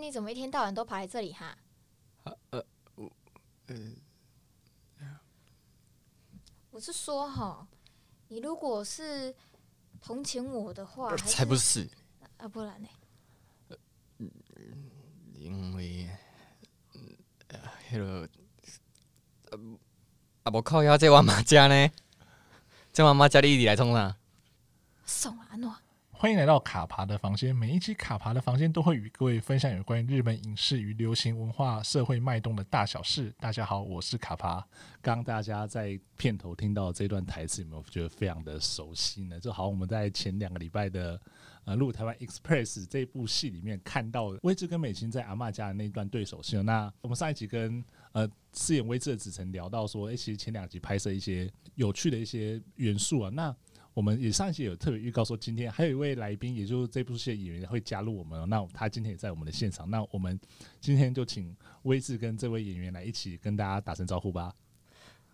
你怎么一天到晚都跑来这里哈？呃呃，我呃，我是说哈，你如果是同情我的话，才不是啊，不然呢？因为呃，那个呃，啊，无靠腰在我妈家呢，在我妈家里一直来冲啥？送啊诺。欢迎来到卡爬的房间。每一期卡爬的房间都会与各位分享有关于日本影视与流行文化、社会脉动的大小事。大家好，我是卡爬。刚大家在片头听到这段台词，有没有觉得非常的熟悉呢？就好像我们在前两个礼拜的呃《路台湾 Express》这部戏里面看到威志跟美青在阿嬷家的那一段对手戏。那我们上一集跟呃饰演威志的子晨聊到说，诶，其实前两集拍摄一些有趣的一些元素啊，那。我们也上一期有特别预告说，今天还有一位来宾，也就是这部戏的演员会加入我们。那他今天也在我们的现场。那我们今天就请威志跟这位演员来一起跟大家打声招呼吧。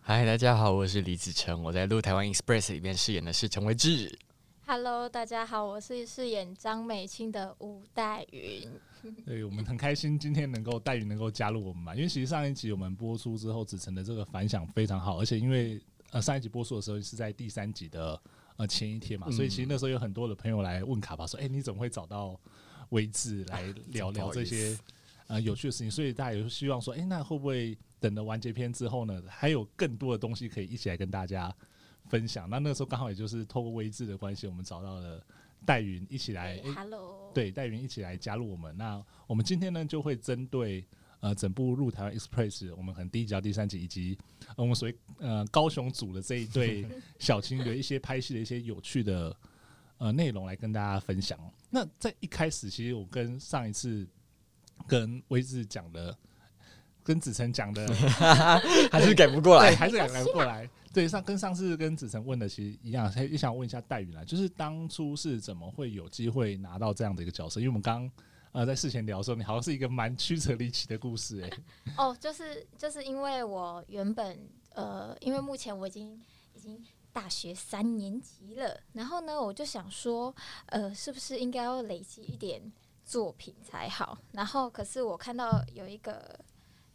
嗨，大家好，我是李子成，我在《路台湾 Express》里面饰演的是陈威志。Hello，大家好，我是饰演张美清的吴黛云。对，我们很开心今天能够黛云能够加入我们嘛，因为其实上一集我们播出之后，子成的这个反响非常好，而且因为呃上一集播出的时候是在第三集的。呃，前一天嘛，所以其实那时候有很多的朋友来问卡巴说：“哎、你怎么会找到威志来聊聊这些呃有趣的事情？”所以大家也希望说：“哎、欸，那会不会等了完结篇之后呢，还有更多的东西可以一起来跟大家分享？”那那时候刚好也就是透过威志的关系，我们找到了戴云一起来。欸、Hello，对，戴云一起来加入我们。那我们今天呢，就会针对。呃，整部《入台湾 Express》，我们可能第一集到第三集，以及我们所谓呃高雄组的这一对 小情侣一些拍戏的一些有趣的呃内容来跟大家分享。那在一开始，其实我跟上一次跟威志讲的，跟子成讲的 还是改不过来，还是改不过来。对，上跟上次跟子成问的其实一样，也想问一下黛云啊，就是当初是怎么会有机会拿到这样的一个角色？因为我们刚。呃，在事前聊的时候，你好像是一个蛮曲折离奇的故事哎、欸。哦，就是就是因为我原本呃，因为目前我已经已经大学三年级了，然后呢，我就想说，呃，是不是应该要累积一点作品才好？然后，可是我看到有一个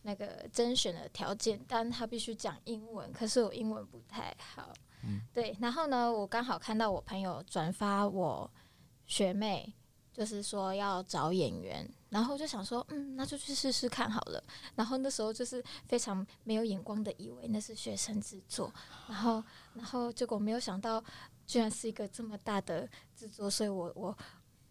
那个甄选的条件，但他必须讲英文，可是我英文不太好。嗯，对。然后呢，我刚好看到我朋友转发我学妹。就是说要找演员，然后就想说，嗯，那就去试试看好了。然后那时候就是非常没有眼光的，以为那是学生制作，然后，然后结果没有想到，居然是一个这么大的制作，所以我我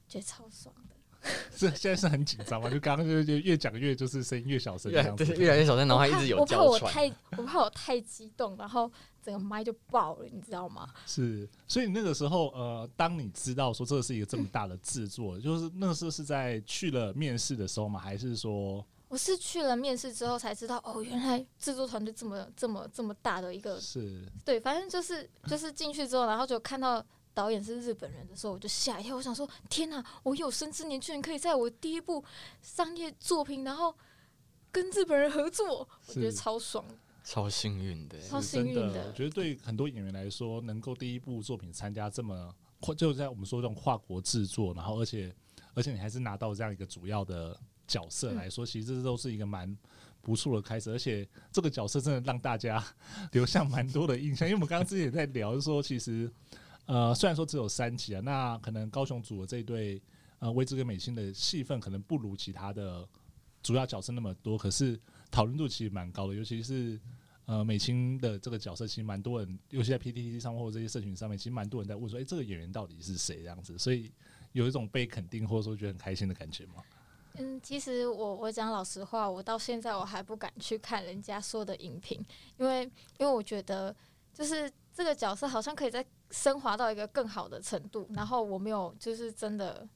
觉得超爽的。是现在是很紧张吗？就刚刚就就越讲越就是声音越小声，这样子越来越小声，然后还一直有。我怕我太我怕我太激动，然后。整个麦就爆了，你知道吗？是，所以那个时候，呃，当你知道说这是一个这么大的制作，嗯、就是那个时候是在去了面试的时候吗？还是说我是去了面试之后才知道，哦，原来制作团队这么这么这么大的一个，是对，反正就是就是进去之后，然后就看到导演是日本人的时候，我就吓一跳，我想说，天哪，我有生之年居然可以在我第一部商业作品，然后跟日本人合作，我觉得超爽。超幸运的，超幸运的。我觉得对很多演员来说，能够第一部作品参加这么，就在我们说这种跨国制作，然后而且而且你还是拿到这样一个主要的角色来说，其实这都是一个蛮不错的开始。而且这个角色真的让大家留下蛮多的印象，因为我们刚刚之前也在聊，就说其实呃，虽然说只有三集啊，那可能高雄组的这一对呃威志跟美心的戏份可能不如其他的主要角色那么多，可是。讨论度其实蛮高的，尤其是呃美青的这个角色，其实蛮多人，尤其在 PTT 上或者这些社群上面，其实蛮多人在问说，哎、这个演员到底是谁？这样子，所以有一种被肯定或者说觉得很开心的感觉吗？嗯，其实我我讲老实话，我到现在我还不敢去看人家说的影评，因为因为我觉得就是这个角色好像可以再升华到一个更好的程度，然后我没有就是真的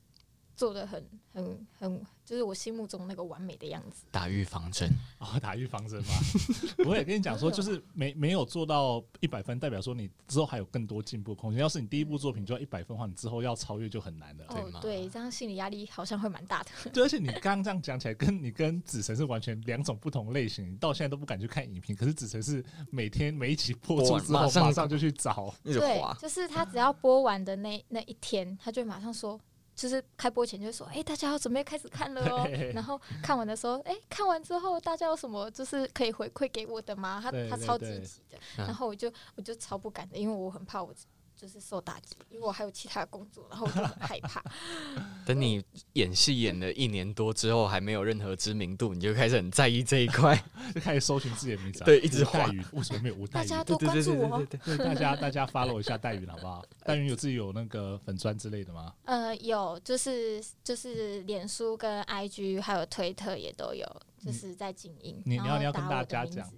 做的很很很。就是我心目中那个完美的样子。打预防针哦，打预防针嘛。我也跟你讲说，就是没没有做到一百分，代表说你之后还有更多进步空间。要是你第一部作品就要一百分的话，你之后要超越就很难了，对吗？哦，对，这样心理压力好像会蛮大的。对，而且你刚刚这样讲起来，跟你跟子辰是完全两种不同类型。你到现在都不敢去看影评，可是子辰是每天每一集播出之后马上就去找。对，就是他只要播完的那那一天，他就马上说。就是开播前就说，哎、欸，大家要准备开始看了哦。然后看完的时候，哎、欸，看完之后大家有什么就是可以回馈给我的吗？他他超积极的，然后我就我就超不敢的，因为我很怕我。就是受打击，因为我还有其他的工作，然后我就很害怕。等你演戏演了一年多之后，还没有任何知名度，你就开始很在意这一块，就开始搜寻自己的名字。对，一直带云，为什么没有吴带云？大家多关注我。对，大家大家 follow 一下带云好不好？带云有自己有那个粉砖之类的吗？呃，有，就是就是脸书跟 IG 还有推特也都有，就是在经营。你你要你要跟大家讲，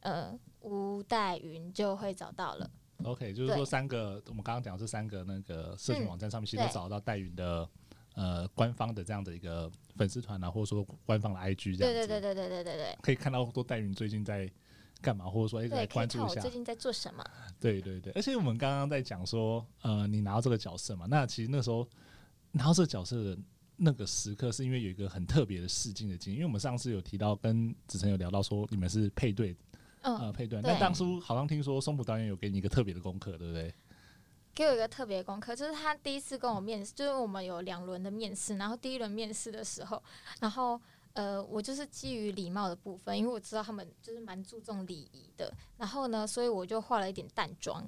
呃，吴带云就会找到了。OK，就是说三个，我们刚刚讲这三个那个社群网站上面，其实都找到戴云的呃官方的这样的一个粉丝团啊，或者说官方的 IG 这样。对对对对对对对对。可以看到多戴云最近在干嘛，或者说一直在关注一下最近在做什么。对对对，而且我们刚刚在讲说，呃，你拿到这个角色嘛，那其实那时候拿到这个角色的那个时刻，是因为有一个很特别的试镜的经验，因为我们上次有提到跟子晨有聊到说，你们是配对。嗯、呃，配对。那当初好像听说松浦导演有给你一个特别的功课，对不对？给我一个特别功课，就是他第一次跟我面试，就是我们有两轮的面试，然后第一轮面试的时候，然后呃，我就是基于礼貌的部分，因为我知道他们就是蛮注重礼仪的，然后呢，所以我就化了一点淡妆，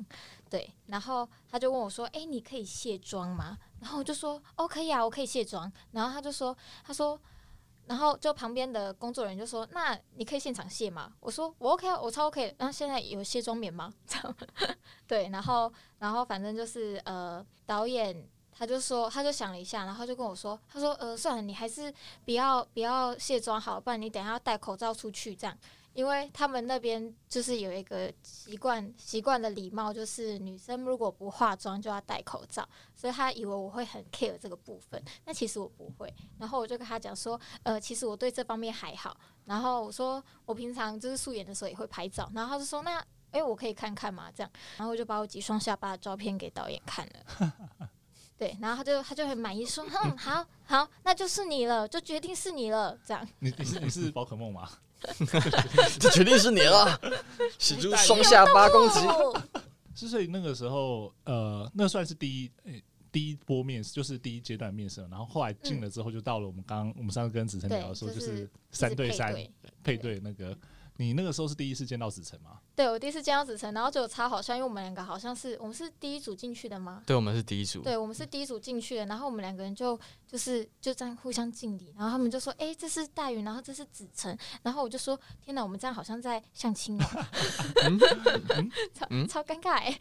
对，然后他就问我说：“哎、欸，你可以卸妆吗？”然后我就说：“哦，可以啊，我可以卸妆。”然后他就说：“他说。”然后就旁边的工作人员就说：“那你可以现场卸吗？”我说：“我 OK 啊，我超 OK。”然后现在有卸妆棉吗？这样对，然后然后反正就是呃，导演他就说，他就想了一下，然后就跟我说：“他说呃，算了，你还是不要不要卸妆好，不然你等下要戴口罩出去这样。”因为他们那边就是有一个习惯习惯的礼貌，就是女生如果不化妆就要戴口罩，所以他以为我会很 care 这个部分，那其实我不会。然后我就跟他讲说，呃，其实我对这方面还好。然后我说我平常就是素颜的时候也会拍照。然后他就说，那哎，我可以看看嘛？这样，然后我就把我几双下巴的照片给导演看了。对，然后他就他就很满意说，嗯，好好，那就是你了，就决定是你了。这样，你你是你是宝可梦吗？这决定是你了，使出双下巴攻击。之所以那个时候，呃，那算是第一、欸、第一波面试，就是第一阶段面试。然后后来进了之后，就到了我们刚刚我们上次跟子晨聊的时候，就是三对三配对那个。你那个时候是第一次见到子晨吗？对，我第一次见到子晨，然后就超好笑，因为我们两个好像是我们是第一组进去的吗？对，我们是第一组。对，我们是第一组进去的，然后我们两个人就就是就这样互相敬礼，然后他们就说：“哎、欸，这是大云，然后这是子晨。”然后我就说：“天哪，我们这样好像在相亲哦，超超尴尬哎。”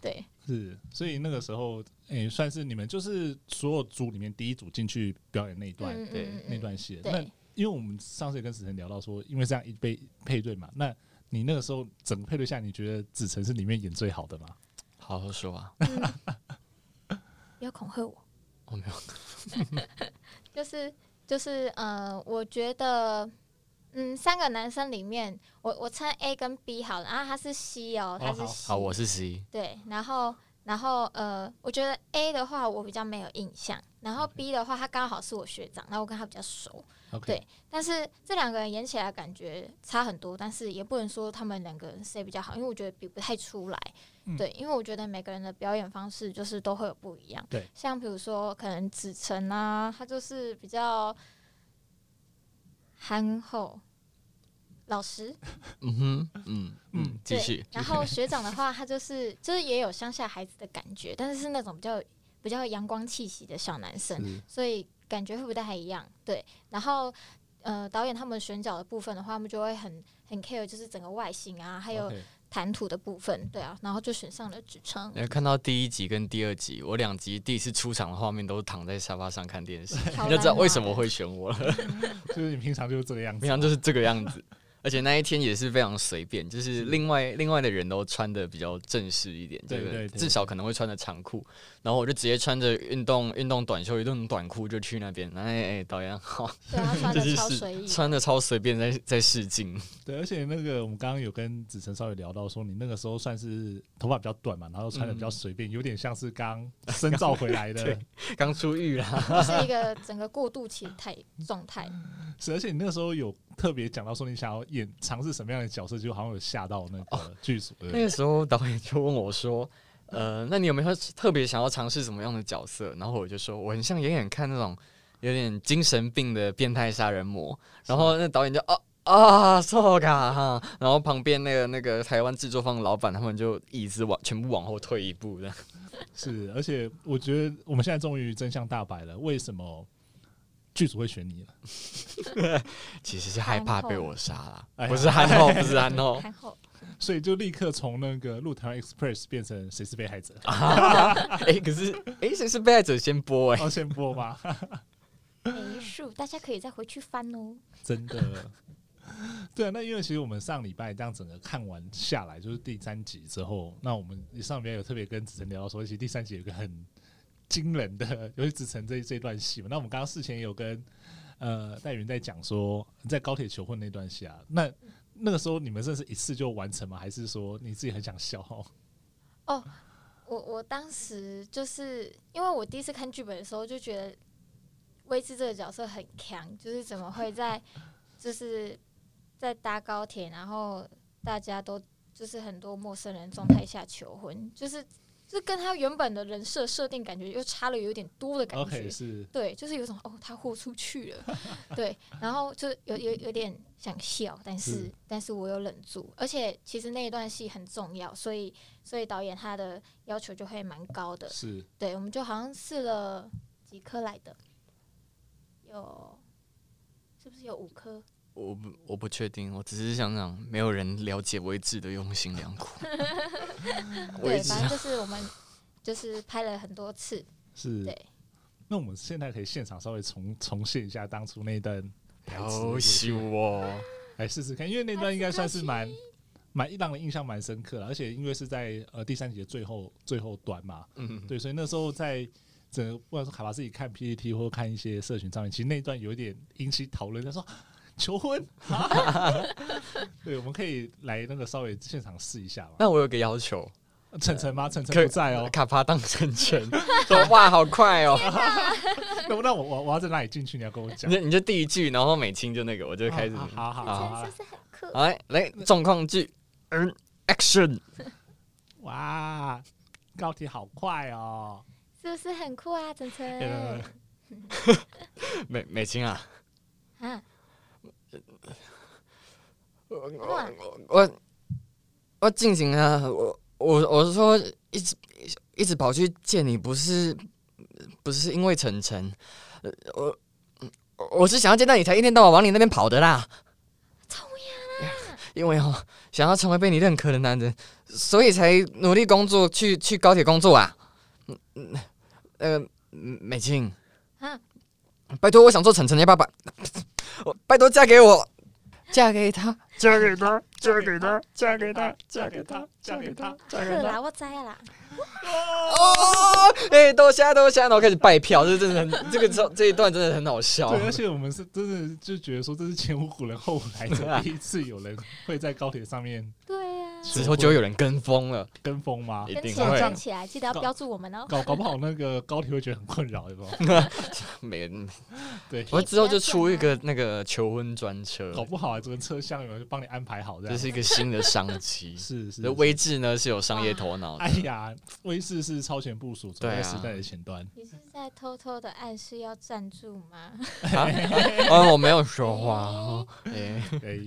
对，是，所以那个时候，哎、欸，算是你们就是所有组里面第一组进去表演那一段，嗯嗯嗯对，那段戏。那因为我们上次也跟子晨聊到说，因为这样一杯配对嘛，那你那个时候整个配对下，你觉得子晨是里面演最好的吗？好好说啊，不要恐吓我。我没有，就是就是呃，我觉得嗯，三个男生里面，我我称 A 跟 B 好了，然后他是 C 哦，他是 C，好，我是 C，对，然后然后呃，我觉得 A 的话我比较没有印象，然后 B 的话他刚好是我学长，然后我跟他比较熟。对，但是这两个人演起来感觉差很多，但是也不能说他们两个人谁比较好，因为我觉得比不太出来。嗯、对，因为我觉得每个人的表演方式就是都会有不一样。对，像比如说可能子晨啊，他就是比较憨厚、老实。嗯哼，嗯嗯，继续。然后学长的话，他就是就是也有乡下孩子的感觉，但是是那种比较比较阳光气息的小男生，所以。感觉会不太一样，对。然后，呃，导演他们选角的部分的话，他们就会很很 care，就是整个外形啊，还有谈吐的部分，对啊。然后就选上了职称。你看到第一集跟第二集，我两集第一次出场的画面都是躺在沙发上看电视，你就知道为什么会选我了。就是你平常就是这个样子，平常就是这个样子。而且那一天也是非常随便，就是另外另外的人都穿的比较正式一点，对对，至少可能会穿的长裤，然后我就直接穿着运动运动短袖、运动短裤就去那边。哎哎，导演好，对，他 穿的超随意，穿的超随便在在试镜。对，而且那个我们刚刚有跟子晨稍微聊到说，你那个时候算是头发比较短嘛，然后穿的比较随便，有点像是刚深造回来的，刚出狱啦，是一个整个过渡期态状态。是，而且你那个时候有。特别讲到说你想要演尝试什么样的角色，就好像有吓到那个剧组。那个时候导演就问我说：“呃，那你有没有特别想要尝试什么样的角色？然后我就说，我很像演演看那种有点精神病的变态杀人魔。然后那导演就啊啊，错嘎哈。然后旁边那个那个台湾制作方的老板，他们就椅子往全部往后退一步的。是，而且我觉得我们现在终于真相大白了，为什么剧组会选你了？其实是害怕被我杀了，不是憨厚，不是憨厚，所以就立刻从那个《鹿台湾 Express》变成谁是被害者？哎、欸，可是哎，谁、欸、是被害者先播哎、欸，哦，先播吗？没数，大家可以再回去翻哦。真的。对啊，那因为其实我们上礼拜这样整个看完下来，就是第三集之后，那我们上边有特别跟子晨聊到说，其实第三集有个很惊人的，尤其子晨这这段戏嘛。那我们刚刚事前有跟呃戴云在讲说，在高铁求婚那段戏啊，那那个时候你们真的是一次就完成吗？还是说你自己很想笑？哦，我我当时就是因为我第一次看剧本的时候就觉得威志这个角色很强，就是怎么会在就是。在搭高铁，然后大家都就是很多陌生人状态下求婚，就是就跟他原本的人设设定感觉又差了有点多的感觉。对，就是有种哦，他豁出去了，对，然后就有有有点想笑，但是，是但是我有忍住，而且其实那一段戏很重要，所以所以导演他的要求就会蛮高的。是，对，我们就好像试了几颗来的，有是不是有五颗？我不，我不确定，我只是想想，没有人了解威志的用心良苦。对，反正就是我们就是拍了很多次。是。对。那我们现在可以现场稍微重重现一下当初那段台词。优秀哦！来试试看，因为那段应该算是蛮蛮让人印象蛮深刻的，而且因为是在呃第三集的最后最后段嘛。嗯。对，所以那时候在整个不管是卡巴自己看 PPT 或看一些社群上面，其实那一段有一点引起讨论，他说。求婚，对，我们可以来那个稍微现场试一下吧。那我有个要求，晨晨吗？晨晨不在哦，卡帕当晨晨，说话好快哦。那那我我我要在哪里进去？你要跟我讲。你你就第一句，然后美青就那个，我就开始。好好好，来来状况剧，嗯，Action！哇，高铁好快哦，是不是很酷啊，晨晨？美美青啊，啊。我我我我进行啊！我我我是说，一直一直跑去见你，不是不是因为晨晨，我我是想要见到你，才一天到晚往你那边跑的啦。因为哦，想要成为被你认可的男人，所以才努力工作，去去高铁工作啊。嗯嗯，呃，美青，拜托，我想做晨晨的爸爸。我拜托嫁给我，嫁给他，嫁给他，嫁给他，嫁给他，嫁给他，嫁给他，嫁给他。是啦，我知啦。哦，哎，都吓都吓，然后开始拜票，这真的很，这个这这一段真的很好笑。对，而且我们是真的就觉得说，这是前无古人后无来者，第一次有人会在高铁上面。对。之后就有人跟风了，跟风吗？一定会站起来，记得要标注我们哦。搞搞不好那个高铁会觉得很困扰，对不？没人 对，我之后就出一个那个求婚专车，搞不好啊，这个车厢有人就帮你安排好，这是一个新的商机。是是，威志呢是有商业头脑。哎呀，威志是超前部署，走在时代的前端。你是在偷偷的暗示要赞助吗？啊，我没有说话。哎哎，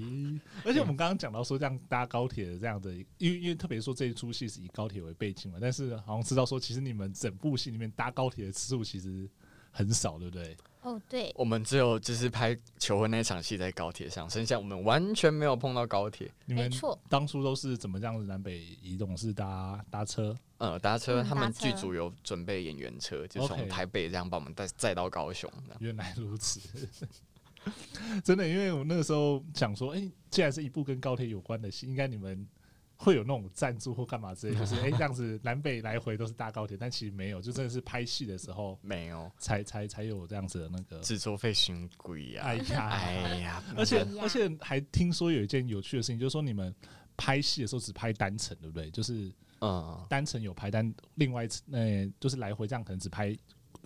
而且我们刚刚讲到说，这样搭高铁的这样的，因为因为。特别说这一出戏是以高铁为背景嘛，但是好像知道说，其实你们整部戏里面搭高铁的次数其实很少，对不对？哦，对，我们只有就是拍求婚那场戏在高铁上，剩下我们完全没有碰到高铁。你们当初都是怎么这样子南北移动？是搭搭车？呃，搭车。他们剧组有准备演员车，就从台北这样把我们带载到高雄。原来如此，真的，因为我那个时候想说，哎、欸，既然是一部跟高铁有关的戏，应该你们。会有那种赞助或干嘛之类，就是哎、欸，这样子南北来回都是搭高铁，但其实没有，就真的是拍戏的时候没有，才才才有这样子的那个制作费嫌贵呀！哎呀，哎呀，而且而且还听说有一件有趣的事情，就是说你们拍戏的时候只拍单程，对不对？就是嗯，单程有拍单，另外那就是来回这样可能只拍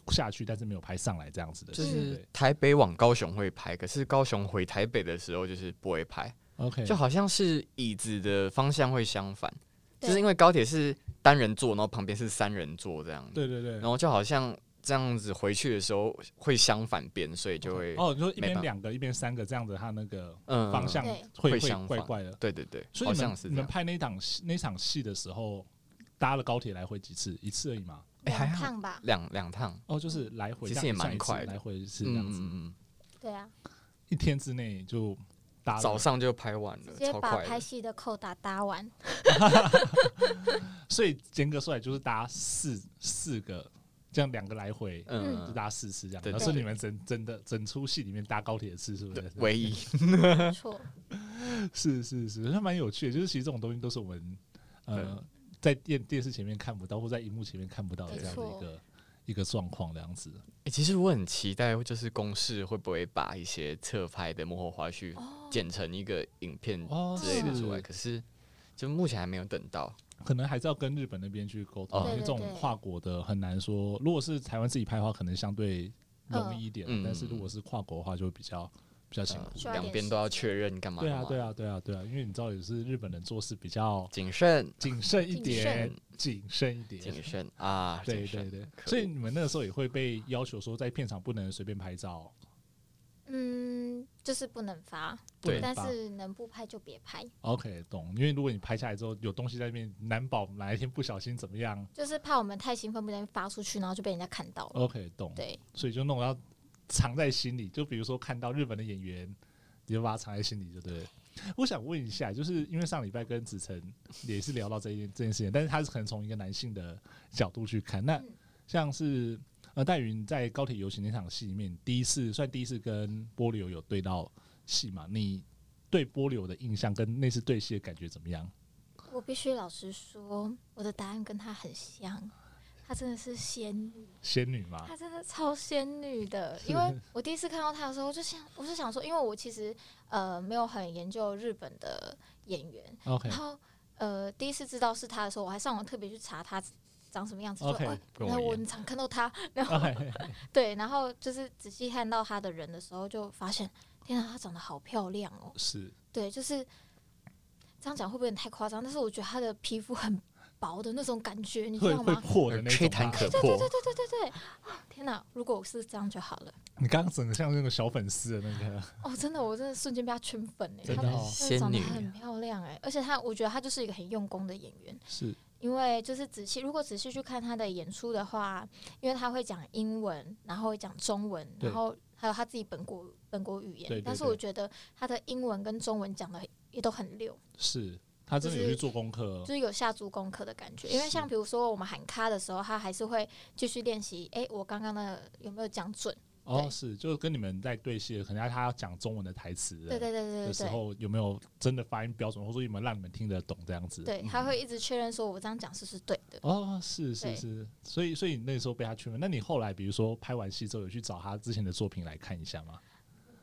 下去，但是没有拍上来这样子的。就是台北往高雄会拍，可是高雄回台北的时候就是不会拍。OK，就好像是椅子的方向会相反，就是因为高铁是单人座，然后旁边是三人座这样。对对对。然后就好像这样子回去的时候会相反边，所以就会哦，你说一边两个一边三个这样子，它那个方向会会怪怪的。对对对。所以你们你们拍那档那场戏的时候，搭了高铁来回几次？一次而已吗？两趟吧。两两趟。哦，就是来回，其实也蛮快，来回是这样子。嗯嗯。对啊。一天之内就。早上就拍完了，直接把拍戏的扣打搭完。所以严格说来就是搭四四个，这样两个来回，嗯，就搭四次这样。对，是你们整整的整出戏里面搭高铁的次数，是不是？唯一。没错。是是是，那蛮有趣的。就是其实这种东西都是我们呃在电电视前面看不到，或在荧幕前面看不到的这样的一个。一个状况这样子，欸，其实我很期待，就是公式会不会把一些侧拍的幕后花絮剪成一个影片之类的出来？可是就目前还没有等到，可能还是要跟日本那边去沟通，因为这种跨国的很难说。如果是台湾自己拍的话，可能相对容易一点，但是如果是跨国的话，就会比较。比较辛苦，两边都要确认干嘛？对啊，对啊，对啊，对啊，因为你知道也是日本人做事比较谨慎，谨慎一点，谨慎一点，谨慎啊！对对对，所以你们那个时候也会被要求说，在片场不能随便拍照。嗯，就是不能发，对，但是能不拍就别拍。OK，懂。因为如果你拍下来之后有东西在那边，难保哪一天不小心怎么样？就是怕我们太兴奋，不小心发出去，然后就被人家看到了。OK，懂。对，所以就弄要。藏在心里，就比如说看到日本的演员，你就把它藏在心里，就对。我想问一下，就是因为上礼拜跟子晨也是聊到这件这件事情，但是他是可能从一个男性的角度去看。那像是呃，戴云在高铁游行那场戏里面，第一次算第一次跟波流有对到戏嘛？你对波流的印象跟那次对戏的感觉怎么样？我必须老实说，我的答案跟他很像。她真的是仙女，仙女吗？她真的超仙女的，因为我第一次看到她的时候，我就想，我就想说，因为我其实呃没有很研究日本的演员.然后呃第一次知道是她的时候，我还上网特别去查她长什么样子，说，然后我很常看到他，然后对，然后就是仔细看到他的人的时候，就发现，天啊，她长得好漂亮哦，是，对，就是这样讲会不会有点太夸张？但是我觉得她的皮肤很。薄的那种感觉，你知道吗？破的那种，吹弹可破。对对对对对对对！天哪，如果我是这样就好了。你刚刚整个像那个小粉丝的那个。哦，真的，我真的瞬间被他圈粉哎！真的，仙女，很漂亮哎！而且他，我觉得他就是一个很用功的演员。是。因为就是仔细，如果仔细去看他的演出的话，因为他会讲英文，然后会讲中文，然后还有他自己本国本国语言。但是我觉得他的英文跟中文讲的也都很溜。是。他真的有去做功课，就是有下足功课的感觉。因为像比如说我们喊卡的时候，他还是会继续练习。哎，我刚刚的有没有讲准？哦，是，就是跟你们在对戏，可能他要讲中文的台词，对对对对的时候有没有真的发音标准，或者说有没有让你们听得懂这样子？对，他会一直确认说我这样讲是不是对的。哦，是是是，所以所以你那时候被他确认。那你后来比如说拍完戏之后，有去找他之前的作品来看一下吗？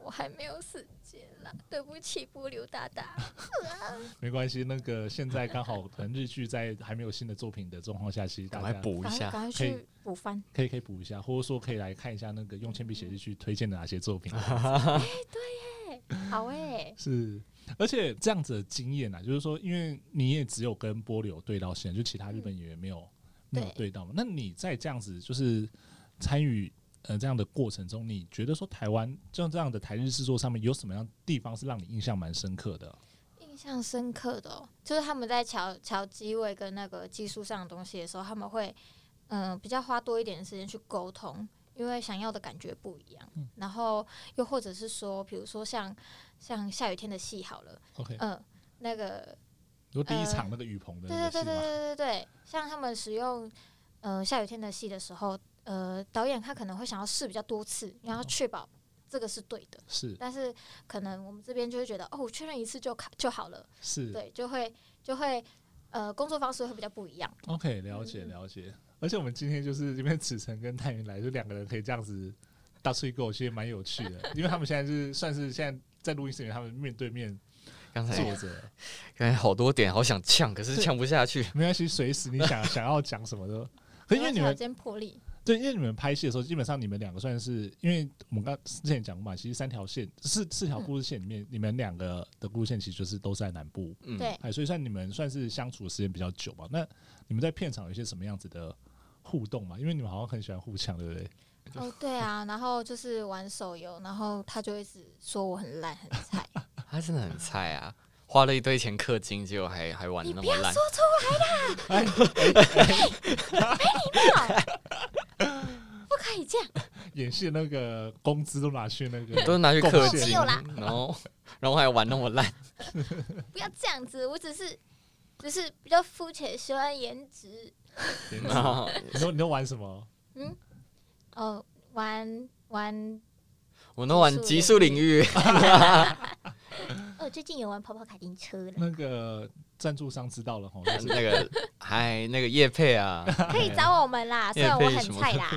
我还没有时对不起，波流大大。没关系，那个现在刚好可能日剧在还没有新的作品的状况下，其实大家补一下，可以补番，可以可以补一下，或者说可以来看一下那个用铅笔写日剧推荐的哪些作品。哎，对耶，好哎，是，而且这样子的经验啊，就是说，因为你也只有跟波流对到线，就其他日本演员没有、嗯、没有对到嘛，那你在这样子就是参与。呃，这样的过程中，你觉得说台湾像这样的台日制作上面有什么样地方是让你印象蛮深刻的？印象深刻的、哦，就是他们在调调机位跟那个技术上的东西的时候，他们会嗯、呃、比较花多一点的时间去沟通，因为想要的感觉不一样。嗯、然后又或者是说，比如说像像下雨天的戏好了，OK，嗯、呃，那个如第一场那个雨棚的，对对对对对对对，像他们使用呃下雨天的戏的时候。呃，导演他可能会想要试比较多次，然后确保这个是对的。是，但是可能我们这边就会觉得，哦，确认一次就卡就好了。是，对，就会就会呃，工作方式会比较不一样。OK，了解了解。嗯、而且我们今天就是因为子晨跟泰云来，就两个人可以这样子大吹狗，其实蛮有趣的。因为他们现在是算是现在在录音室里面，他们面对面刚才坐着，刚才好多点好想呛，可是呛不下去。没关系，随时你想想要讲什么都可以，因为你们对，因为你们拍戏的时候，基本上你们两个算是，因为我们刚之前讲过嘛，其实三条线四四条故事线里面，嗯、你们两个的故事线其实就是都在南部，嗯，对，所以算你们算是相处的时间比较久嘛。那你们在片场有一些什么样子的互动嘛？因为你们好像很喜欢互呛，对不对？哦，对啊，然后就是玩手游，然后他就一直说我很烂很菜，他真的很菜啊。花了一堆钱氪金，结果还还玩的那么烂。你不要说出来啦！没礼貌，不可以这样。演戏的那个工资都拿去那个，都拿去氪金，然后然后还玩那么烂。不要这样子，我只是只是比较肤浅，喜欢颜值。你都你都玩什么？嗯，哦，玩玩，我都玩极速领域。哦，最近有玩跑跑卡丁车了。那个赞助商知道了哈，那个还那个叶佩啊，可以找我们啦。虽然我很菜啦。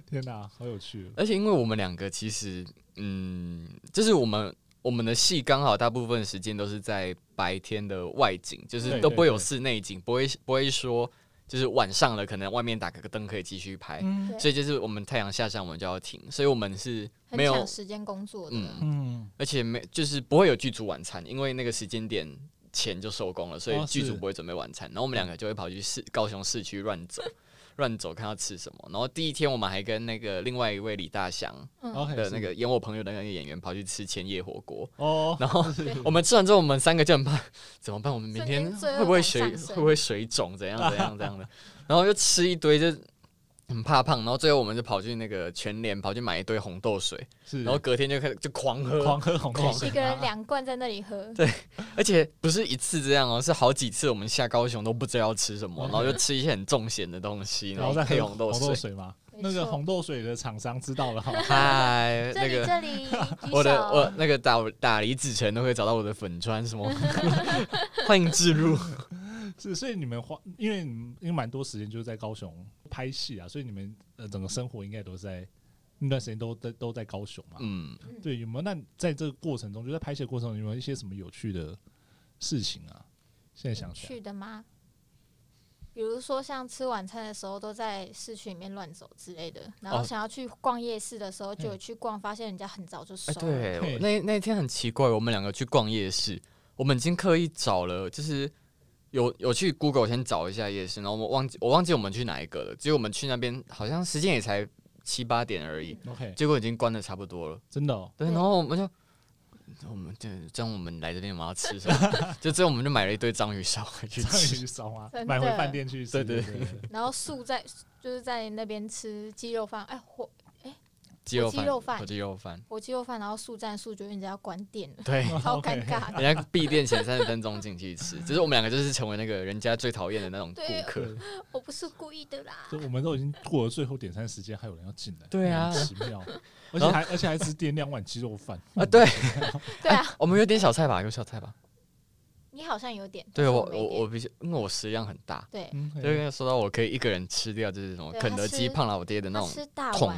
天哪，好有趣！而且因为我们两个其实，嗯，就是我们我们的戏刚好大部分时间都是在白天的外景，就是都不会有室内景，不会不会说。就是晚上了，可能外面打个灯可以继续拍，嗯、所以就是我们太阳下山我们就要停，所以我们是没有时间工作的，嗯，而且没就是不会有剧组晚餐，因为那个时间点前就收工了，所以剧组不会准备晚餐，然后我们两个就会跑去市高雄市区乱走。乱走，看要吃什么。然后第一天，我们还跟那个另外一位李大祥的那个演我朋友的那个演员跑去吃千叶火锅。哦。然后我们吃完之后，我们三个就很怕，怎么办？我们明天会不会水会不会水肿？怎样怎样怎样的？然后就吃一堆就。很怕胖，然后最后我们就跑去那个全联，跑去买一堆红豆水，然后隔天就开始就狂喝，狂喝红豆水，一个人两罐在那里喝。对，而且不是一次这样哦，是好几次。我们下高雄都不知道要吃什么，然后就吃一些很重咸的东西，然后再喝红豆水。嘛。那个红豆水的厂商知道了哈，嗨，那个这里 我的我那个打打李子成都会找到我的粉专什么，欢迎置入。是，所以你们花，因为因为蛮多时间就是在高雄拍戏啊，所以你们呃整个生活应该都在那段时间都在都在高雄嘛。嗯，对，有没有？那在这个过程中，就在拍戏的过程中，有没有一些什么有趣的事情啊？现在想想，有趣的吗？比如说像吃晚餐的时候都在市区里面乱走之类的，然后想要去逛夜市的时候就有去逛，发现人家很早就收了。欸、对，那那天很奇怪，我们两个去逛夜市，我们已经刻意找了，就是。有有去 Google 先找一下夜市，然后我们忘记我忘记我们去哪一个了。结果我们去那边好像时间也才七八点而已，OK，结果已经关的差不多了，真的、哦。对，然后我们就我们就这样，我们来这边我们要吃什么？就最后我们就买了一堆章鱼烧回去吃。章鱼烧啊，买回饭店去吃。对对对，对。然后素在就是在那边吃鸡肉饭，哎火。鸡肉饭，火鸡肉饭，火鸡肉饭，然后速战速决，人家要关店了，对，好尴尬。人家闭店前三十分钟进去吃，只是我们两个就是成为那个人家最讨厌的那种顾客。我不是故意的啦，就我们都已经过了最后点餐时间，还有人要进来，对啊，奇妙，而且还而且还只点两碗鸡肉饭。啊，对，对啊，我们有点小菜吧，有小菜吧。你好像有点，对我我我比较，因为我食量很大，对，就因为说到我可以一个人吃掉就是什么肯德基胖老爹的那种桶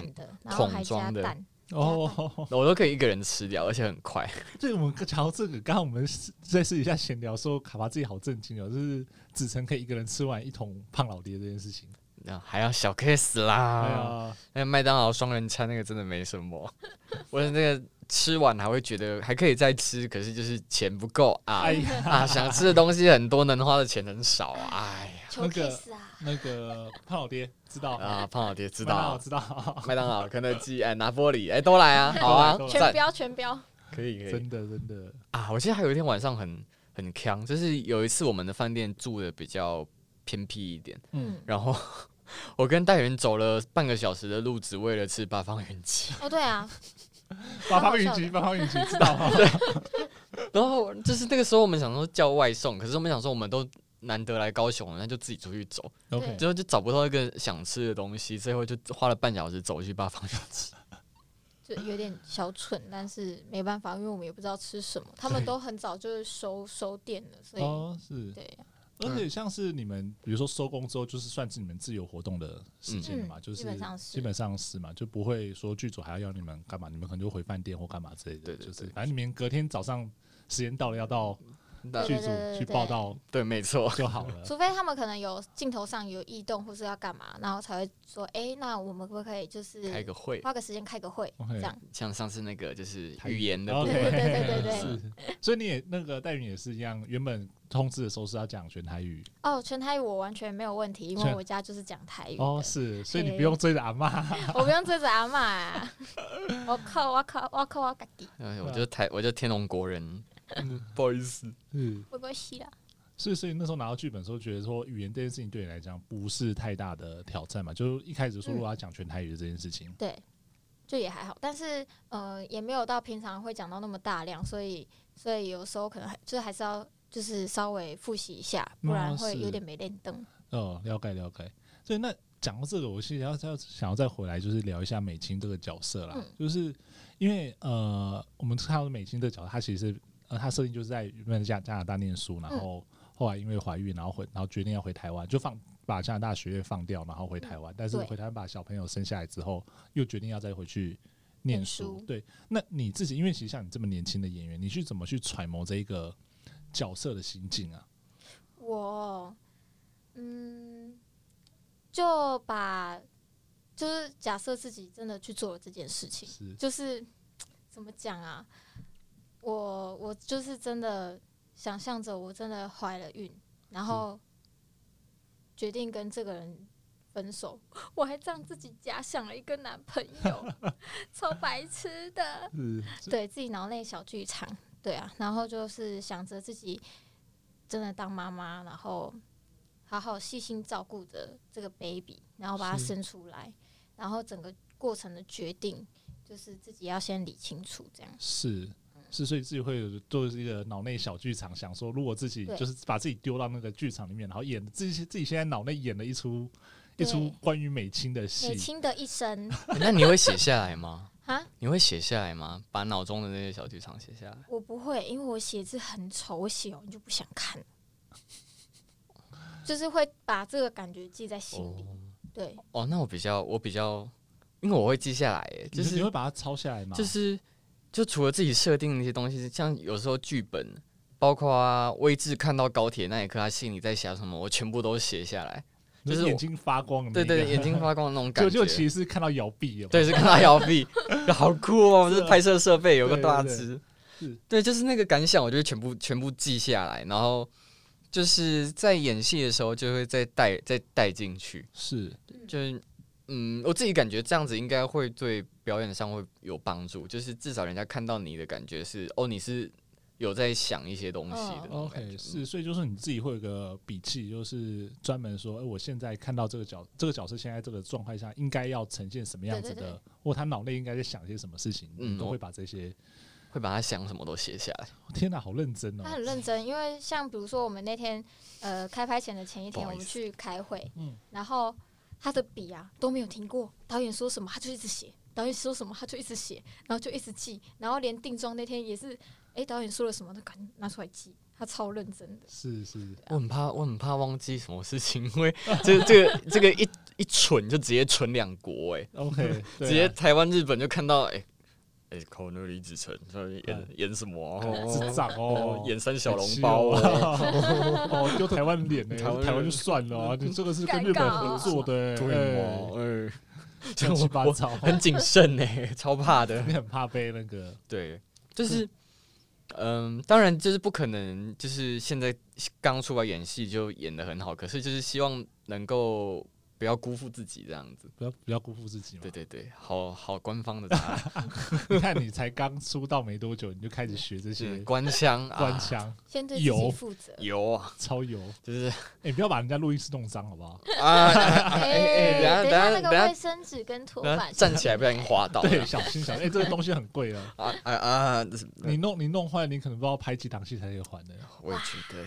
桶装的。哦，我都可以一个人吃掉，而且很快。对，我们讲到这个，刚刚我们在私底下闲聊说，卡巴自己好震惊哦，就是子成可以一个人吃完一桶胖老爹这件事情，那还要小 case 啦。那个麦当劳双人餐那个真的没什么，我的那个吃完还会觉得还可以再吃，可是就是钱不够啊，哎、呀。啊，想吃的东西很多，能花的钱很少，哎呀，那个。那个胖老爹知道。啊，胖老爹知道，知道。麦当劳、肯德基、哎，拿玻璃，哎，都来啊，好啊，全标全标，可以可以，真的真的。啊！我记得还有一天晚上很很锵，就是有一次我们的饭店住的比较偏僻一点，嗯，然后 我跟戴元走了半个小时的路，只为了吃八方云集。哦，对啊，八方云集，八方云集，知道吗？对。然后就是那个时候，我们想说叫外送，可是我们想说我们都。难得来高雄，那就自己出去走。OK，最后就找不到一个想吃的东西，最后就花了半小时走去八方云集，就有点小蠢，但是没办法，因为我们也不知道吃什么。他们都很早就是收收店了，所以哦是，对。而且像是你们，比如说收工之后，就是算是你们自由活动的时间了嘛，就是基本上是基本上是嘛，就不会说剧组还要要你们干嘛，你们可能就回饭店或干嘛之类的。对，就是反正你们隔天早上时间到了要到。剧组去报道，对，没错就好了。除非他们可能有镜头上有异动或是要干嘛，然后才会说，哎、欸，那我们可不可以就是开个会，花个时间开个会这样。像上次那个就是语言的，对对对对对。是，所以你也那个代云也是一样，原本通知的时候是要讲全台语。哦，全台语我完全没有问题，因为我家就是讲台语。哦，是，所以你不用追着阿嬷，我不用追着阿嬷啊。我靠，我靠，我靠，我自己。我就台，我就天龙国人。嗯，不好意思，嗯，没关系啦。所以，所以那时候拿到剧本的时候，觉得说语言这件事情对你来讲不是太大的挑战嘛？就一开始说如果要讲全台语的这件事情，嗯，对，就也还好。但是，呃，也没有到平常会讲到那么大量，所以，所以有时候可能还就是还是要就是稍微复习一下，不然会有点没练灯。哦，了解了解。所以那讲到这个，我其实要要想要再回来，就是聊一下美青这个角色啦。嗯，就是因为呃，我们看到美青这个角色，他其实。呃，他设定就是在原本加加拿大念书，然后后来因为怀孕，然后回，然后决定要回台湾，就放把加拿大学业放掉，然后回台湾。但是回台湾把小朋友生下来之后，又决定要再回去念书。对，那你自己，因为其实像你这么年轻的演员，你去怎么去揣摩这一个角色的心境啊？我，嗯，就把就是假设自己真的去做了这件事情，是就是怎么讲啊？我我就是真的想象着，我真的怀了孕，然后决定跟这个人分手。我还这样自己假想了一个男朋友，超白痴的。对自己脑内小剧场，对啊，然后就是想着自己真的当妈妈，然后好好细心照顾着这个 baby，然后把它生出来，然后整个过程的决定就是自己要先理清楚，这样是。是，所以自己会有做一个脑内小剧场，想说如果自己就是把自己丢到那个剧场里面，然后演自己自己现在脑内演了一出一出关于美青的戏，美青的一生。那你会写下来吗？啊？你会写下来吗？把脑中的那些小剧场写下来？我不会，因为我写字很丑，我写完就不想看，就是会把这个感觉记在心里。哦、对，哦，那我比较我比较，因为我会记下来，哎，就是，你会把它抄下来吗？就是。就除了自己设定那些东西，像有时候剧本，包括威志看到高铁那一刻，他心里在想什么，我全部都写下来。就是眼睛发光，对对，眼睛发光的那种 感觉。就就其实是看到摇臂，对，是看到摇臂，好酷哦！就是拍摄设备有个大只，对，就是那个感想，我就会全部全部记下来，然后就是在演戏的时候就会再带再带进去。是，就是。嗯，我自己感觉这样子应该会对表演上会有帮助，就是至少人家看到你的感觉是，哦，你是有在想一些东西的。Oh, OK，是，所以就是你自己会有个笔记，就是专门说，哎、欸，我现在看到这个角，这个角色现在这个状态下应该要呈现什么样子的，对对对，或他脑内应该在想些什么事情，嗯，都会把这些，会把他想什么都写下来。天哪，好认真哦！他很认真，因为像比如说我们那天，呃，开拍前的前一天，我们去开会，嗯，然后。他的笔啊都没有停过，导演说什么他就一直写，导演说什么他就一直写，然后就一直记，然后连定妆那天也是，哎、欸，导演说了什么他赶紧拿出来记，他超认真的。是是，我很怕，我很怕忘记什么事情，因为这个、这个这个一一蠢就直接蠢两国，哎，OK，直接台湾日本就看到，哎、欸。哎，靠那个李子成，他演演什么？智障哦，演三小笼包哦，哦，丢台湾脸呢？台湾就算了啊，你这个是跟日本合作的，对吗？哎，乱七八糟，很谨慎呢，超怕的，你很怕被那个？对，就是，嗯，当然就是不可能，就是现在刚出来演戏就演的很好，可是就是希望能够。不要辜负自己，这样子，不要不要辜负自己嘛。对对对，好好官方的答案。你看，你才刚出道没多久，你就开始学这些官腔，官腔，先对自己负责，油啊，超油，就是，哎，不要把人家录音室弄脏，好不好？啊，哎哎，等下等下那个卫生纸跟拖把，站起来不小心滑倒，对，小心小心，哎，这个东西很贵了啊啊啊！你弄你弄坏，你可能不知道拍几档戏才可以还的。我也觉得，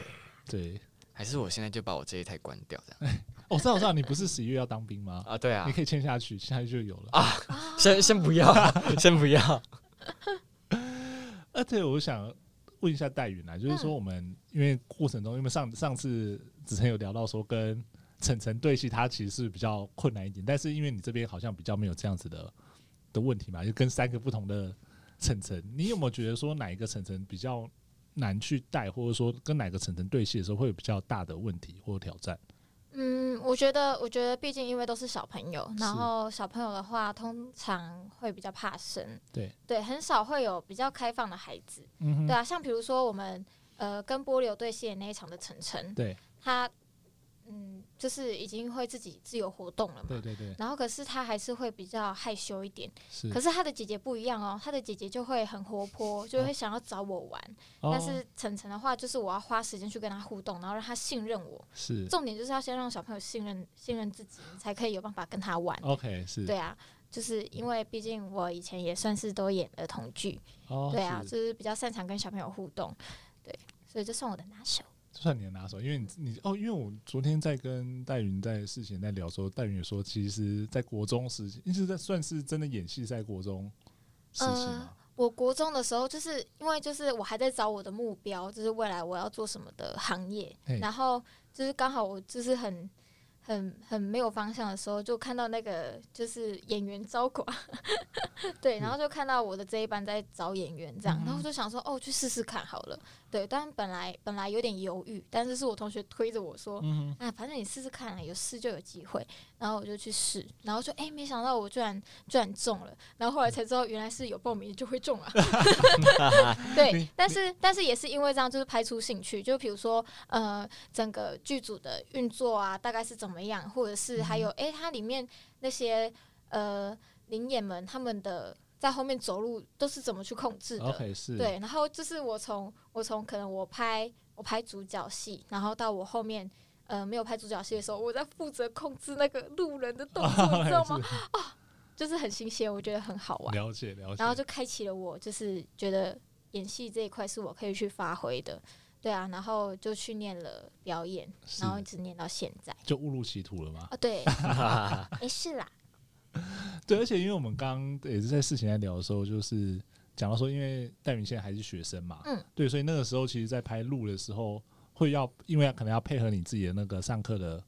对，还是我现在就把我这一台关掉，这样。我知道，我知道，你不是十一月要当兵吗？啊，对啊，你可以签下去，现在就有了啊。先先不要，先不要。啊，对，我想问一下戴云啊，就是说我们因为过程中，因为上上次子晨有聊到说跟晨晨对戏，他其实是比较困难一点，但是因为你这边好像比较没有这样子的的问题嘛，就跟三个不同的晨晨，你有没有觉得说哪一个晨晨比较难去带，或者说跟哪个晨晨对戏的时候会有比较大的问题或挑战？嗯，我觉得，我觉得，毕竟因为都是小朋友，然后小朋友的话，通常会比较怕生，对。对，很少会有比较开放的孩子，嗯，对啊，像比如说我们呃跟波流对戏的那一场的晨晨，对，他。嗯，就是已经会自己自由活动了嘛。对对对。然后可是他还是会比较害羞一点。是。可是他的姐姐不一样哦，他的姐姐就会很活泼，就会想要找我玩。哦。但是晨晨的话，就是我要花时间去跟他互动，然后让他信任我。是。重点就是要先让小朋友信任信任自己，才可以有办法跟他玩。OK，是。对啊，就是因为毕竟我以前也算是都演儿童剧。哦。对啊，就是比较擅长跟小朋友互动，对，所以这算我的拿手。算你的拿手，因为你你哦，因为我昨天在跟戴云在事前在聊的时候，戴云也说，其实，在国中时期，一直在算是真的演戏，在国中时期我国中的时候，就是因为就是我还在找我的目标，就是未来我要做什么的行业，然后就是刚好我就是很。很很没有方向的时候，就看到那个就是演员招挂，对，然后就看到我的这一班在找演员，这样，然后就想说，哦，去试试看好了，对。但本来本来有点犹豫，但是是我同学推着我说，啊，反正你试试看，有试就有机会。然后我就去试，然后说，哎，没想到我居然居然中了。然后后来才知道，原来是有报名就会中啊。对，但是但是也是因为这样，就是拍出兴趣。就比如说，呃，整个剧组的运作啊，大概是怎么样，或者是还有，哎，它里面那些呃灵演们他们的在后面走路都是怎么去控制的？OK，是。对，然后就是我从我从可能我拍我拍主角戏，然后到我后面。呃，没有拍主角戏的时候，我在负责控制那个路人的动作，你知道吗？啊，就是很新鲜，我觉得很好玩。了解了解。然后就开启了我，就是觉得演戏这一块是我可以去发挥的，对啊。然后就去念了表演，然后一直念到现在，就误入歧途了吗？啊，对，没事啦。对，而且因为我们刚刚也是在事情在聊的时候，就是讲到说，因为戴云现在还是学生嘛，嗯，对，所以那个时候其实，在拍录的时候。会要，因为可能要配合你自己的那个上课的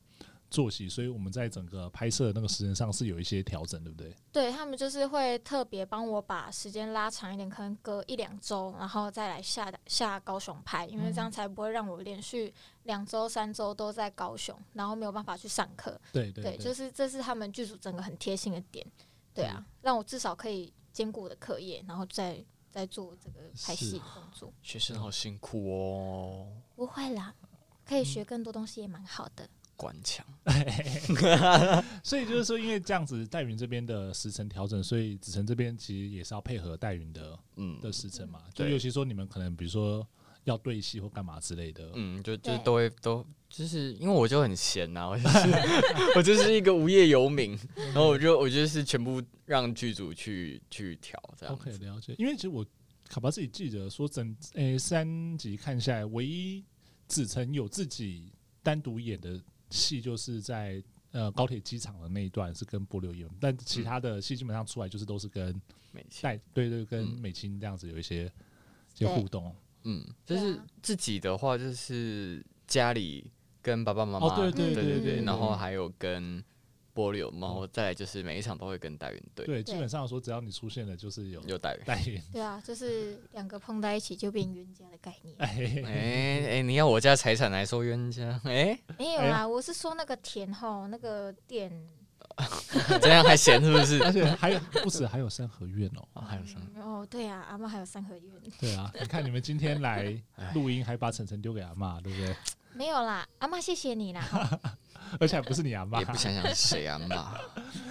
作息，所以我们在整个拍摄的那个时间上是有一些调整，对不对？对，他们就是会特别帮我把时间拉长一点，可能隔一两周，然后再来下下高雄拍，因为这样才不会让我连续两周、三周都在高雄，然后没有办法去上课。对对，对，对，就是这是他们剧组整个很贴心的点，对啊，让我至少可以兼顾我的课业，然后再。在做这个拍戏的动作，学生好辛苦哦。不会啦，可以学更多东西也蛮好的。官腔，所以就是说，因为这样子，戴云这边的时辰调整，所以子辰这边其实也是要配合戴云的，嗯，的时辰嘛。就尤其说你们可能比如说要对戏或干嘛之类的，嗯，就就都会都就是因为我就很闲呐，我就是 我就是一个无业游民，然后我就我就是全部让剧组去去调这样。OK，了解。因为其实我卡巴自己记得说整诶、欸、三集看下来，唯一子辰有自己单独演的戏，就是在呃高铁机场的那一段是跟波流演，但其他的戏基本上出来就是都是跟美带对，对对，跟美青这样子有一些一些互动。嗯，就是自己的话，就是家里跟爸爸妈妈、哦，对对对对，对，然后还有跟波流，然后再来就是每一场都会跟戴云对。对，基本上说只要你出现了，就是有有戴云。对啊，就是两个碰在一起就变冤家的概念。哎哎哎，你要我家财产来说冤家？哎，没有啦，我是说那个田后那个店。这样还闲是不是？而且还有不止，还有三合院哦，哦还有三合哦，对啊，阿妈还有三合院。对啊，你看你们今天来录音，还把晨晨丢给阿妈，对不对？没有啦，阿妈谢谢你啦。而且还不是你阿嬷，也不想想是谁阿嬷。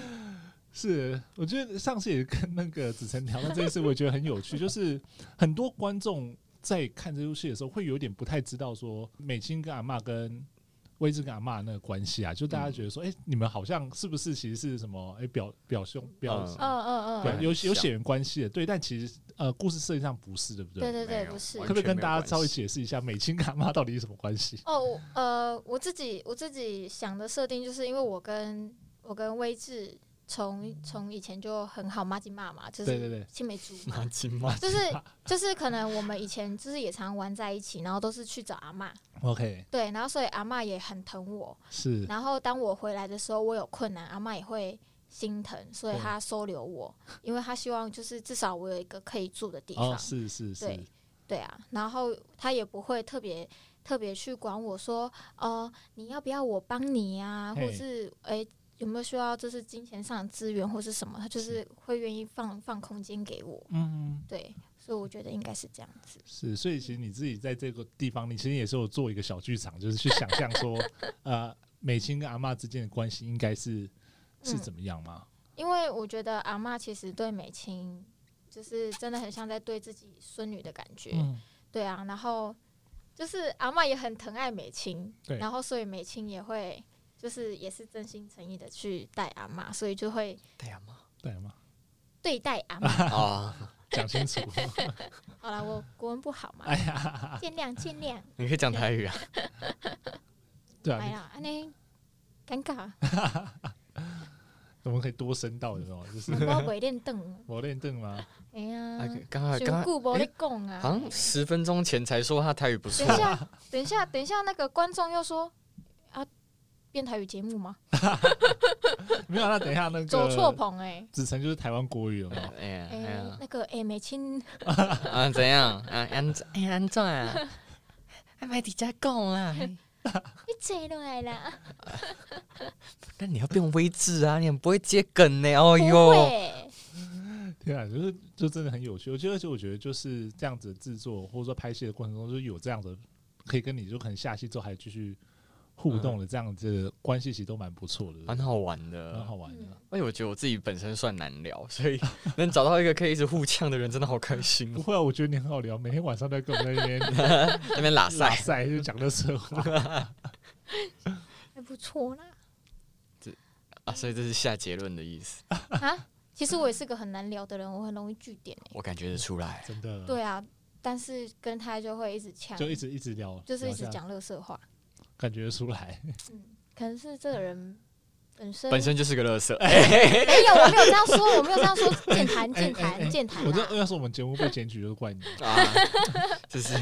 是，我觉得上次也跟那个子晨聊到这件事，我也觉得很有趣，就是很多观众在看这部戏的时候，会有点不太知道说美青跟阿嬷跟。威志跟阿妈那个关系啊，就大家觉得说，哎、嗯欸，你们好像是不是其实是什么？哎、欸，表表兄表，嗯嗯嗯，有有血缘关系的，对。但其实呃，故事设计上不是，对不对？对对对，不是。可不可以跟大家稍微解释一下美青跟阿妈到底是什么关系？哦，呃，我自己我自己想的设定就是因为我跟我跟威志。从从以前就很好，麻吉嘛嘛，就是青梅竹马，就是就是可能我们以前就是也常玩在一起，然后都是去找阿妈。OK，对，然后所以阿妈也很疼我。是，然后当我回来的时候，我有困难，阿妈也会心疼，所以她收留我，因为她希望就是至少我有一个可以住的地方。哦，是是是。对对啊，然后她也不会特别特别去管我说，哦，你要不要我帮你呀？或是诶，有没有需要就是金钱上的资源或是什么？他就是会愿意放放空间给我。嗯，对。所以我觉得应该是这样子。是，所以其实你自己在这个地方，你其实也是有做一个小剧场，就是去想象说，呃，美青跟阿嬷之间的关系应该是是怎么样吗？因为我觉得阿嬷其实对美青，就是真的很像在对自己孙女的感觉。嗯、对啊，然后就是阿嬷也很疼爱美青，对，然后所以美青也会就是也是真心诚意的去带阿妈，所以就会带阿妈，带阿妈，对待阿妈啊。讲清楚。好了，我国文不好嘛，哎呀，见谅见谅。你可以讲台语啊。对啊。哎呀，那尴尬。我们可以多声道，有没有？就是。我不练凳。我练凳吗？哎呀，刚刚刚刚。好像十分钟前才说他台语不错。等一下，等一下，等一下，那个观众又说。电台语节目吗？没有，那等一下那个走错棚哎，子成就是台湾国语了吗？哎呀，那个哎美青 啊怎样啊安哎安怎啊？还买底加贡啦？你坐落来啦？那你要变微字啊，你很不会接梗呢。哦哟，天啊，就是就真的很有趣。我觉得，而且我觉得就是这样子制作或者说拍戏的过程中，就有这样子可以跟你就可能下戏之后还继续。互动的这样子关系其实都蛮不错的，蛮好玩的，蛮好玩的。而且我觉得我自己本身算难聊，所以 能找到一个可以一直互呛的人，真的好开心。不会啊，我觉得你很好聊，每天晚上都在跟我们在那边 那边拉赛赛，就讲乐色话，还不错啦。这啊，所以这是下结论的意思啊？其实我也是个很难聊的人，我很容易据点。我感觉得出来，真的。对啊，但是跟他就会一直呛，就一直一直聊，就是一直讲乐色话。感觉出来，嗯，可能是这个人本身本身就是个乐色。没有，我没有这样说，我没有这样说。健谈，健谈，健谈。我这要是我们节目被检举，就怪你啊！就是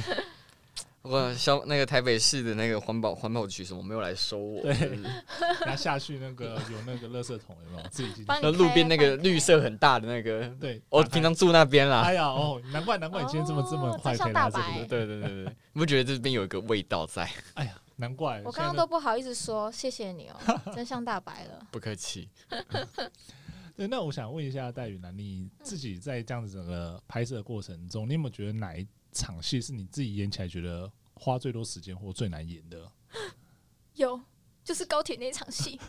我消那个台北市的那个环保环保局什么没有来收我，对，然后下去那个有那个垃圾桶有没有？自己去。那路边那个绿色很大的那个，对，我平常住那边啦。哎呀，哦，难怪难怪你今天这么这么快可以来这里。对对对对，你不觉得这边有一个味道在？哎呀。难怪我刚刚都不好意思说谢谢你哦，真相大白了。不客气。对，那我想问一下戴宇南，你自己在这样子整个拍摄的过程中，你有没有觉得哪一场戏是你自己演起来觉得花最多时间或最难演的？有，就是高铁那场戏，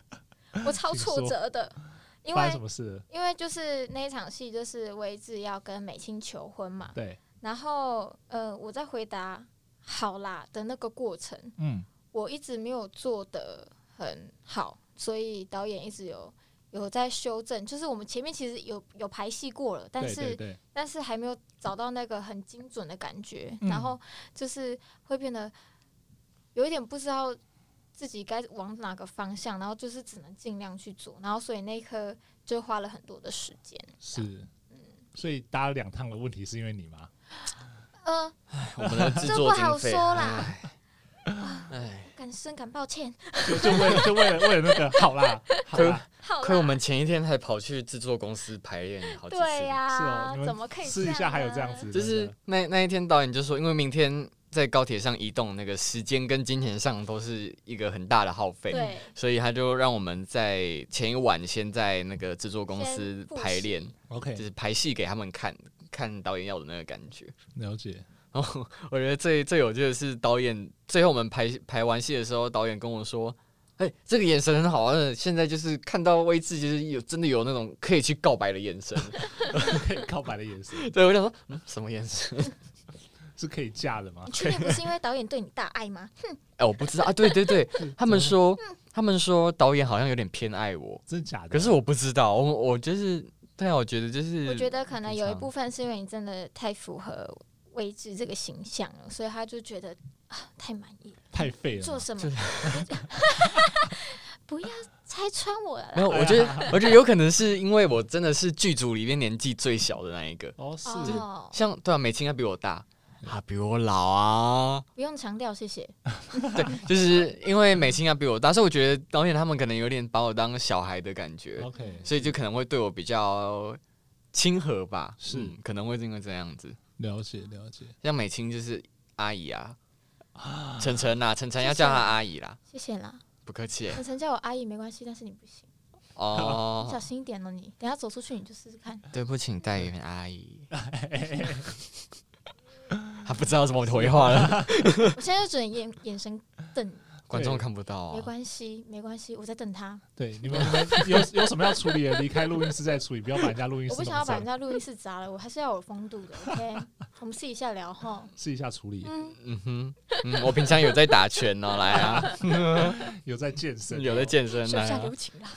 我超挫折的。因为什么事？因为就是那一场戏，就是威志要跟美青求婚嘛。对。然后，呃，我在回答“好啦”的那个过程，嗯。我一直没有做的很好，所以导演一直有有在修正。就是我们前面其实有有排戏过了，但是但是还没有找到那个很精准的感觉，嗯、然后就是会变得有一点不知道自己该往哪个方向，然后就是只能尽量去做，然后所以那一刻就花了很多的时间。是，嗯，所以搭两趟的问题是因为你吗？呃，我们的制作经费，这不好说啦。哎，感深感抱歉，就就为了就为了为了那个好啦，亏亏我们前一天还跑去制作公司排练好几次，对呀，是哦，怎么可以试一下还有这样子？就是那那一天导演就说，因为明天在高铁上移动，那个时间跟金钱上都是一个很大的耗费，对，所以他就让我们在前一晚先在那个制作公司排练，OK，就是排戏给他们看看导演要的那个感觉，了解。然后我觉得最最有趣的是导演，最后我们排排完戏的时候，导演跟我说：“哎、欸，这个眼神很好啊！现在就是看到位置，就是有真的有那种可以去告白的眼神，可以告白的眼神。”对，我想说，嗯，什么眼神？是可以嫁的吗？你确定不是因为导演对你大爱吗？哼！哎，我不知道啊。对对对，他们说，他们说导演好像有点偏爱我，真的假的？可是我不知道，我我就是，对啊，我觉得就是，我觉得可能有一部分是因为你真的太符合。维持这个形象了，所以他就觉得啊，太满意了，太废了。做什么？不要拆穿我了。没有，我觉得，我觉得有可能是因为我真的是剧组里面年纪最小的那一个。哦，是。像对啊，美青她比我大，她比我老啊。不用强调，谢谢。对，就是因为美青她比我大，所以我觉得导演他们可能有点把我当小孩的感觉。OK，所以就可能会对我比较。亲和吧，是、嗯、可能会因为这样子。了解了解，像美青就是阿姨啊，晨晨呐，晨晨要叫她阿姨啦。谢谢啦，不客气。晨晨叫我阿姨没关系，但是你不行哦，你小心一点哦，你等下走出去你就试试看。对不起，代言阿姨。他不知道怎么回话了。我现在就只能眼眼神瞪。观众看不到啊，没关系，没关系，我在等他。对，你们你们有有什么要处理的，离开录音室再处理，不要把人家录音室。我不想要把人家录音室砸了，我还是要有风度的。OK，我们试一下聊哈，试一下处理。嗯嗯哼，嗯，我平常有在打拳哦，来啊，有在健身，有在健身，手下留情啦。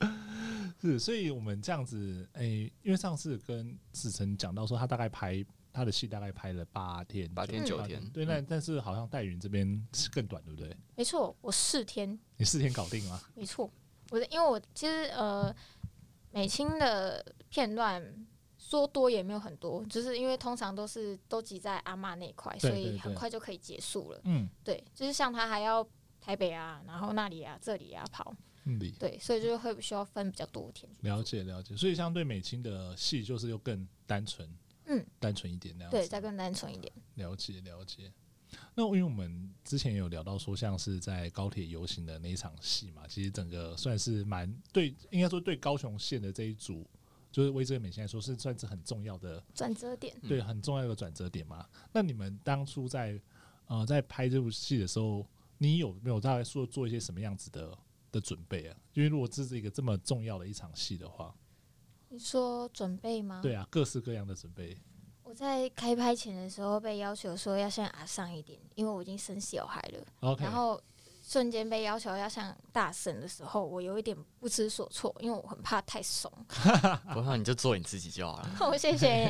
是，所以我们这样子，哎，因为上次跟子晨讲到说，他大概拍。他的戏大概拍了八天，八天九天，对，那但是好像戴云这边是更短，对不对？没错，我四天，你四天搞定吗？没错，我的因为我其实呃，美青的片段说多也没有很多，就是因为通常都是都挤在阿妈那一块，所以很快就可以结束了。嗯，对，就是像他还要台北啊，然后那里啊，这里啊跑，嗯，对，所以就会需要分比较多天。了解了解，所以相对美青的戏就是又更单纯。嗯，单纯一点那样子。对，再更单纯一点。了解了解。那因为我们之前有聊到说，像是在高铁游行的那一场戏嘛，其实整个算是蛮对，应该说对高雄县的这一组，就是威志美青来说是算是很重要的转折点，对，很重要的转折点嘛。那你们当初在呃在拍这部戏的时候，你有没有大概说做一些什么样子的的准备啊？因为如果这是一个这么重要的一场戏的话。你说准备吗？对啊，各式各样的准备。我在开拍前的时候被要求说要先阿上一点，因为我已经生小孩了。Okay. 然后。瞬间被要求要像大神的时候，我有一点不知所措，因为我很怕太怂。不怕你就做你自己就好了。我谢谢。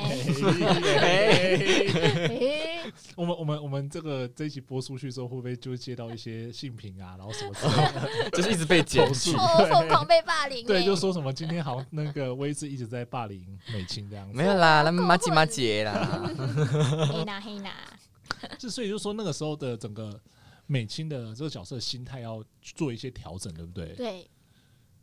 我们我们我们这个这一集播出去之后，会不会就接到一些性平啊，然后什么什么，就是一直被检举，疯狂被霸凌。对，就说什么今天好像那个威志一直在霸凌美青这样子。没有啦，那麻吉麻吉啦。黑娜黑娜。就所以就说那个时候的整个。美青的这个角色心态要做一些调整，对不对？对，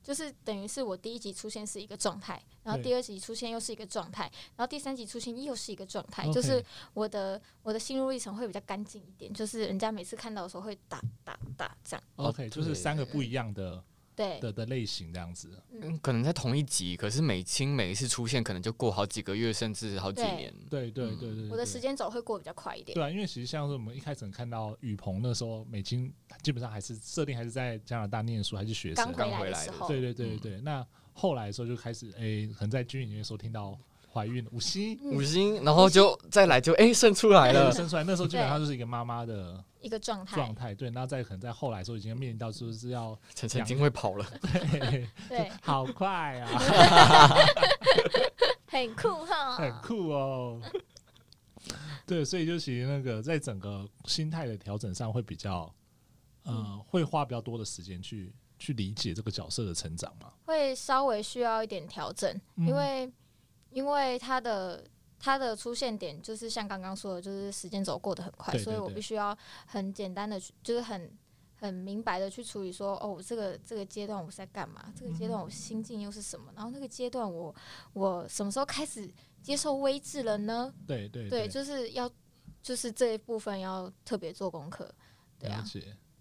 就是等于是我第一集出现是一个状态，然后第二集出现又是一个状态，然后第三集出现又是一个状态，就是我的我的心路历程会比较干净一点，就是人家每次看到的时候会打打打这样。OK，就是三个不一样的。对的的类型这样子，嗯，可能在同一集，可是美青每一次出现，可能就过好几个月，甚至好几年。对对对对，对，我的时间轴会过比较快一点。对啊，因为其实像是我们一开始看到雨鹏那时候，美青基本上还是设定还是在加拿大念书，还是学生刚回来的时候。对对对对对，那后来的时候就开始，哎，可能在军营里面时候听到。怀孕五星。五星，然后就再来就哎、欸、生出来了，生出来那时候基本上就是一个妈妈的一个状态。状态，对，那在可能在后来的时候已经面临到就是要晨晨已经会跑了，对。对，好快啊，很酷哈，很酷哦，对，所以就其实那个在整个心态的调整上会比较，呃，会花比较多的时间去去理解这个角色的成长嘛，会稍微需要一点调整，因为。因为它的它的出现点就是像刚刚说的，就是时间走过得很快，所以我必须要很简单的，就是很很明白的去处理说，哦，这个这个阶段我是在干嘛？这个阶段我心境又是什么？然后那个阶段我我什么时候开始接受微智了呢？对对对，就是要就是这一部分要特别做功课。对啊，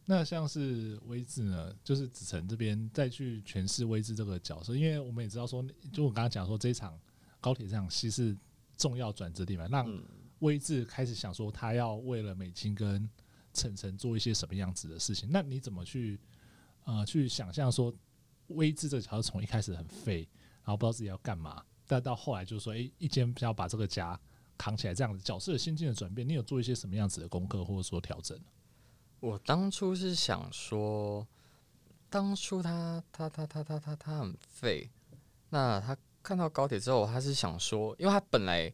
那像是威志呢，就是子晨这边再去诠释威志这个角色，因为我们也知道说，就我刚刚讲说这一场。高铁这场戏是重要转折点嘛，让威志开始想说他要为了美金跟晨晨做一些什么样子的事情。那你怎么去呃去想象说威志这个角色从一开始很废，然后不知道自己要干嘛，但到后来就是说，诶、欸，一间要把这个家扛起来，这样子角色的心境的转变，你有做一些什么样子的功课或者说调整？我当初是想说，当初他他他他他他他很废，那他。看到高铁之后，他是想说，因为他本来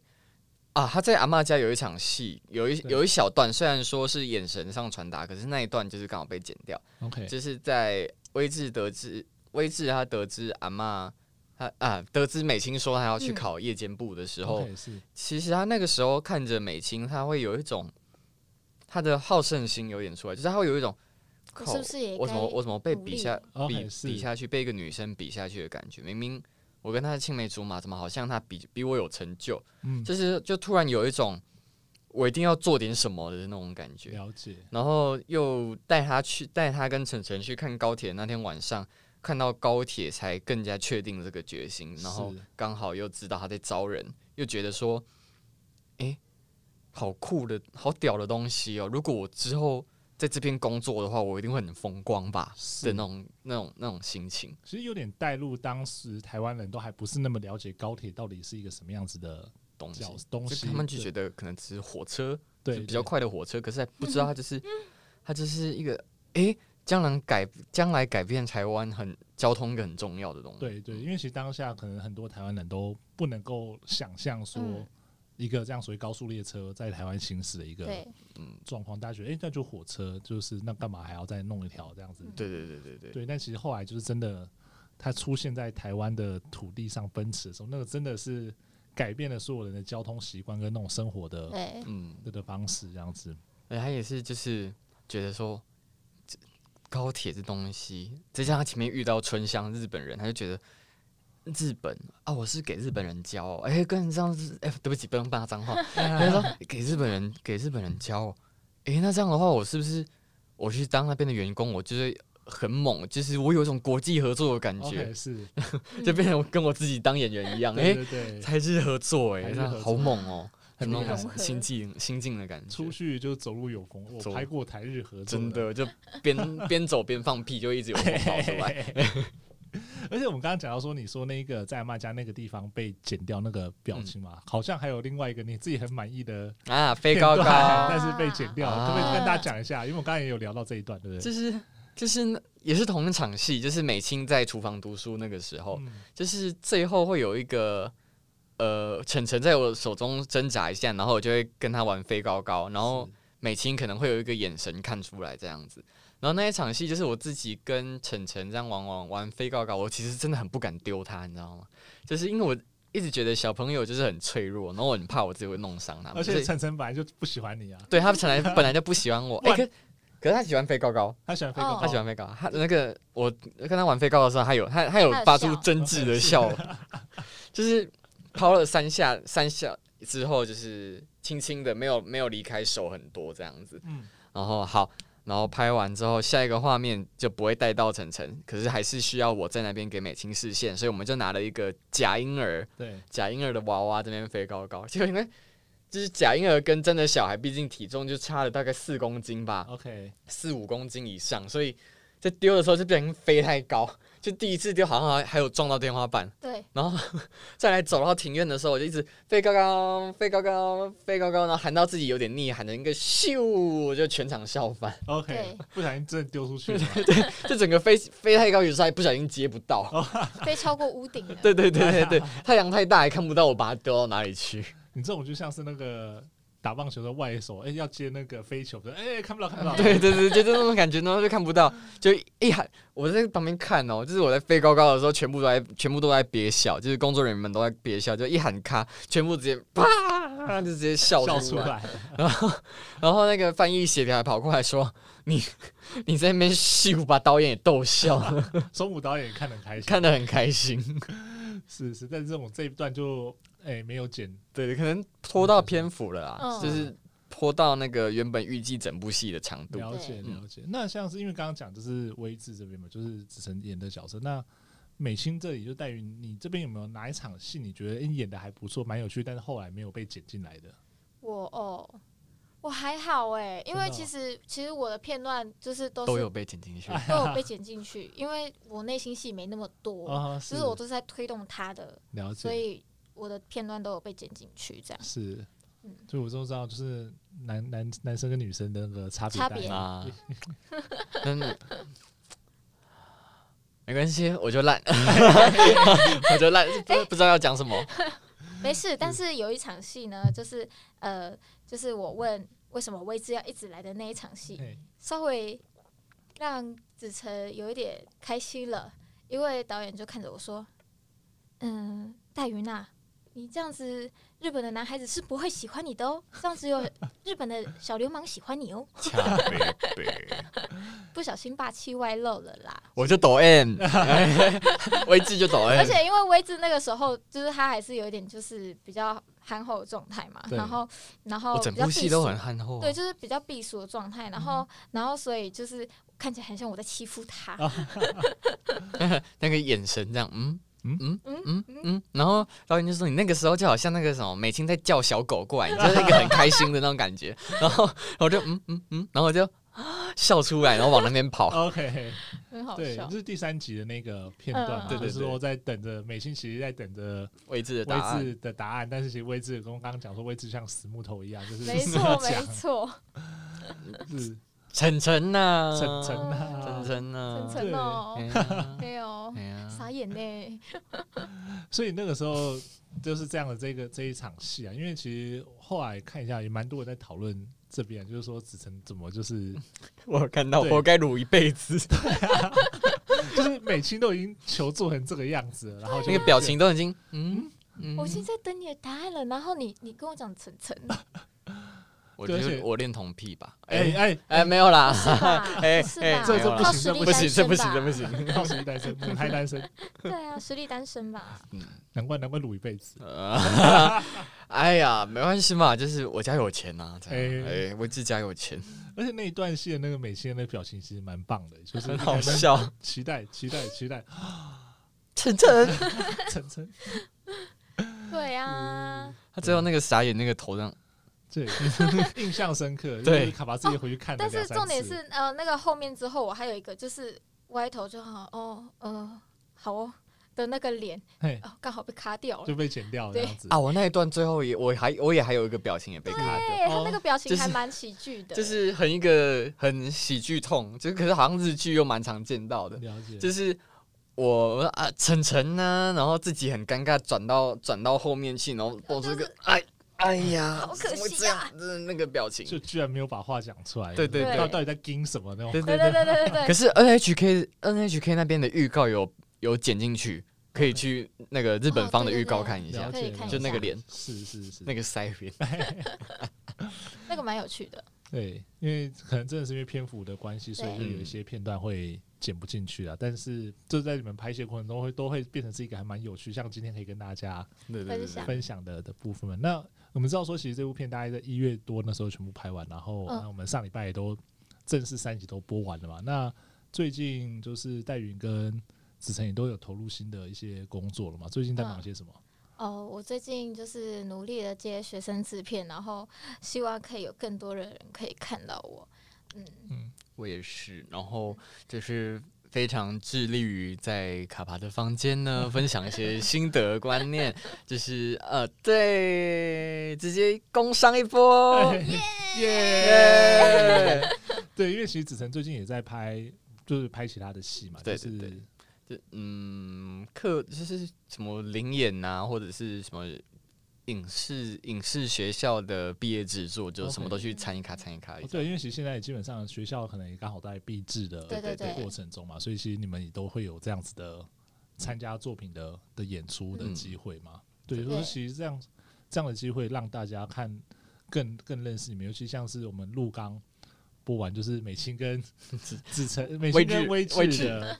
啊，他在阿嬷家有一场戏，有一有一小段，虽然说是眼神上传达，可是那一段就是刚好被剪掉。OK，就是在威志得知威志他得知阿嬷他啊得知美青说他要去考夜间部的时候，嗯、其实他那个时候看着美青，他会有一种他的好胜心有点出来，就是他会有一种，是不是也我怎么我怎么被比下比 okay, 比下去，被一个女生比下去的感觉，明明。我跟他的青梅竹马，怎么好像他比比我有成就？嗯，就是就突然有一种我一定要做点什么的那种感觉。了解。然后又带他去带他跟晨晨去看高铁，那天晚上看到高铁才更加确定这个决心。然后刚好又知道他在招人，又觉得说，哎，好酷的好屌的东西哦！如果我之后。在这边工作的话，我一定会很风光吧的那种、那种、那种心情。其实有点带入当时台湾人都还不是那么了解高铁到底是一个什么样子的东西。东西他们就觉得可能只是火车，对，比较快的火车。可是还不知道它就是，它 就是一个诶，将来改将来改变台湾很交通一个很重要的东西。对对，因为其实当下可能很多台湾人都不能够想象说。一个这样属于高速列车在台湾行驶的一个嗯状况，大家觉得哎、欸，那就火车，就是那干嘛还要再弄一条这样子？对对对对对。对，但其实后来就是真的，它出现在台湾的土地上奔驰的时候，那个真的是改变了所有人的交通习惯跟那种生活的嗯的的方式这样子。哎，他也是就是觉得说，高铁这东西，再加上前面遇到春香日本人，他就觉得。日本。啊，我是给日本人教，哎、欸，跟这样子，哎、欸，对不起，不用骂脏话。他说给日本人，给日本人教，哎、欸，那这样的话，我是不是我去当那边的员工，我就是很猛，就是我有一种国际合作的感觉，okay, 是，就变成跟我自己当演员一样，哎、欸，台日合作、欸，哎，这好猛哦、喔，很那种心境心境的感觉。出去就走路有风，我拍过台日合作，真的就边边走边放屁，就一直有风跑出来。而且我们刚刚讲到说，你说那个在阿嬷家那个地方被剪掉那个表情嘛，嗯、好像还有另外一个你自己很满意的啊，飞高高，但是被剪掉，可不可以跟大家讲一下？因为我刚才也有聊到这一段，对不对？就是就是也是同一场戏，就是美青在厨房读书那个时候，嗯、就是最后会有一个呃晨晨在我手中挣扎一下，然后我就会跟他玩飞高高，然后美青可能会有一个眼神看出来这样子。然后那一场戏就是我自己跟晨晨这样玩玩玩飞高高，我其实真的很不敢丢他，你知道吗？就是因为我一直觉得小朋友就是很脆弱，然后我很怕我自己会弄伤他们。而且晨晨本来就不喜欢你啊，对他本来 本来就不喜欢我。哎、欸，可可是他喜欢飞高高，他喜欢飞高高，他喜欢飞高高。他那个我跟他玩飞高高的时候，他有他他有发出真挚的笑，就是抛了三下三下之后，就是轻轻的没有没有离开手很多这样子。嗯，然后好。然后拍完之后，下一个画面就不会带到晨晨，可是还是需要我在那边给美青视线，所以我们就拿了一个假婴儿，对，假婴儿的娃娃这边飞高高，就因为就是假婴儿跟真的小孩，毕竟体重就差了大概四公斤吧，OK，四五公斤以上，所以在丢的时候就不小心飞太高。就第一次就，好像还还有撞到天花板。对。然后 再来走到庭院的时候，我就一直飞高高，飞高高，飞高高，然后喊到自己有点腻，喊的一个咻，我就全场笑翻。OK。不小心真的丢出去了。对，就整个飞飞太高，有时候还不小心接不到。飞超过屋顶。对对对对对，太阳太大，也看不到我把它丢到哪里去。你这种就像是那个。打棒球的外手，哎、欸，要接那个飞球的，哎、欸，看不到，看不到。对对对，就这种感觉，然后就看不到，就 一喊，我在旁边看哦，就是我在飞高高的时候，全部都在，全部都在憋笑，就是工作人员们都在憋笑，就一喊咔，全部直接啪，就直接笑出来。然后，然后那个翻译协调还跑过来说：“你，你在那边秀，把导演也逗笑了。”松武导演也看得很开心，看得很开心。是是，但是这种这一段就。哎、欸，没有剪，对，可能拖到篇幅了啊，嗯、就是拖到那个原本预计整部戏的长度。了解了解。那像是因为刚刚讲就是威志这边嘛，就是子晨演的角色。那美心这里就在于你这边有没有哪一场戏你觉得、欸、演的还不错，蛮有趣，但是后来没有被剪进来的？我哦，我还好哎、欸，因为其实其实我的片段就是都是都有被剪进去，都有被剪进去，因为我内心戏没那么多，哦、是就是我都是在推动他的，了解，所以。我的片段都有被剪进去，这样。是，就我都知道，就是男男男生跟女生的那个差别差别。啊，真的 没关系，我就烂，我就烂，不不知道要讲什么，没事。但是有一场戏呢，就是呃，就是我问为什么威志要一直来的那一场戏，稍微让子晨有一点开心了，因为导演就看着我说，嗯，戴云娜。你这样子，日本的男孩子是不会喜欢你的哦。这样只有 日本的小流氓喜欢你哦。不小心霸气外露了啦！我就抖 M，威志就抖 M。而且因为威志那个时候，就是他还是有一点就是比较憨厚的状态嘛。然后，然后整部戏都很憨厚。对，就是比较避暑的状态。然后，然后所以就是看起来很像我在欺负他。那个眼神这样，嗯。嗯嗯嗯嗯嗯，然后导演就说：“你那个时候就好像那个什么美青在叫小狗过来，你就是一个很开心的那种感觉。”然后我就嗯嗯嗯，然后我就笑出来，然后往那边跑。OK，很好笑。对，就是第三集的那个片段，对，就是说在等着美青，其实在等着位置的威志的答案。但是其实位置跟我刚刚讲说，位置像死木头一样，就是没错没错，是。晨晨呐，晨晨呐，晨晨呐，晨晨哦，没有，傻眼呢。所以那个时候就是这样的这个这一场戏啊，因为其实后来看一下也蛮多人在讨论这边，就是说子晨怎么就是 我看到活该撸一辈子，就是美青都已经求助成这个样子了，然后那个表情都已经嗯，我现在等你的答案了，然后你你跟我讲晨晨。我觉得我恋童癖吧，哎哎哎，没有啦，哎哎，这这不行，这不行，这不行，这不行，实力单身，母胎单身，对啊，实力单身吧，嗯，难怪难怪撸一辈子，哎呀，没关系嘛，就是我家有钱呐，哎，我自己家有钱，而且那一段戏的那个美心的表情其实蛮棒的，就是很好笑，期待期待期待，晨晨晨晨，对呀，他最后那个傻眼那个头上。对，印象深刻。对，卡巴自己回去看。但是重点是，呃，那个后面之后，我还有一个就是歪头就好，哦，呃，好哦的那个脸，哦，刚好被卡掉了，就被剪掉了这样子。啊，我那一段最后也，我还我也还有一个表情也被卡掉。他那个表情还蛮喜剧的，就是很一个很喜剧痛，就可是好像日剧又蛮常见到的。了解。就是我啊，晨晨呢，然后自己很尴尬，转到转到后面去，然后我这个哎。哎呀，好可惜啊！那个表情，就居然没有把话讲出来。对对对，到底在惊什么那种？对对对对对对。可是 NHK NHK 那边的预告有有剪进去，可以去那个日本方的预告看一下，就那个脸，是是是，那个腮边，那个蛮有趣的。对，因为可能真的是因为篇幅的关系，所以就有一些片段会剪不进去啊。但是就在你们拍摄过程中，会都会变成是一个还蛮有趣，像今天可以跟大家分享的的部分嘛。那我们知道说，其实这部片大概在一月多那时候全部拍完，然后那我们上礼拜也都正式三集都播完了嘛。那最近就是戴云跟子晨也都有投入新的一些工作了嘛。最近在忙些什么？哦，我最近就是努力的接学生制片，然后希望可以有更多的人可以看到我。嗯嗯，我也是，然后就是。非常致力于在卡帕的房间呢，分享一些心得观念，就是呃，对，直接工商一波，耶！对，因为其实子晨最近也在拍，就是拍其他的戏嘛，对对对，就嗯，客就是什么灵演啊，或者是什么。影视影视学校的毕业制作，就什么都去参一卡参一卡。对，因为其实现在基本上学校可能也刚好在毕制的对对对过程中嘛，所以其实你们也都会有这样子的参加作品的的演出的机会嘛。对，所以其实这样这样的机会让大家看更更认识你们，尤其像是我们陆刚播完，就是美青跟 子晨、美青跟微智的。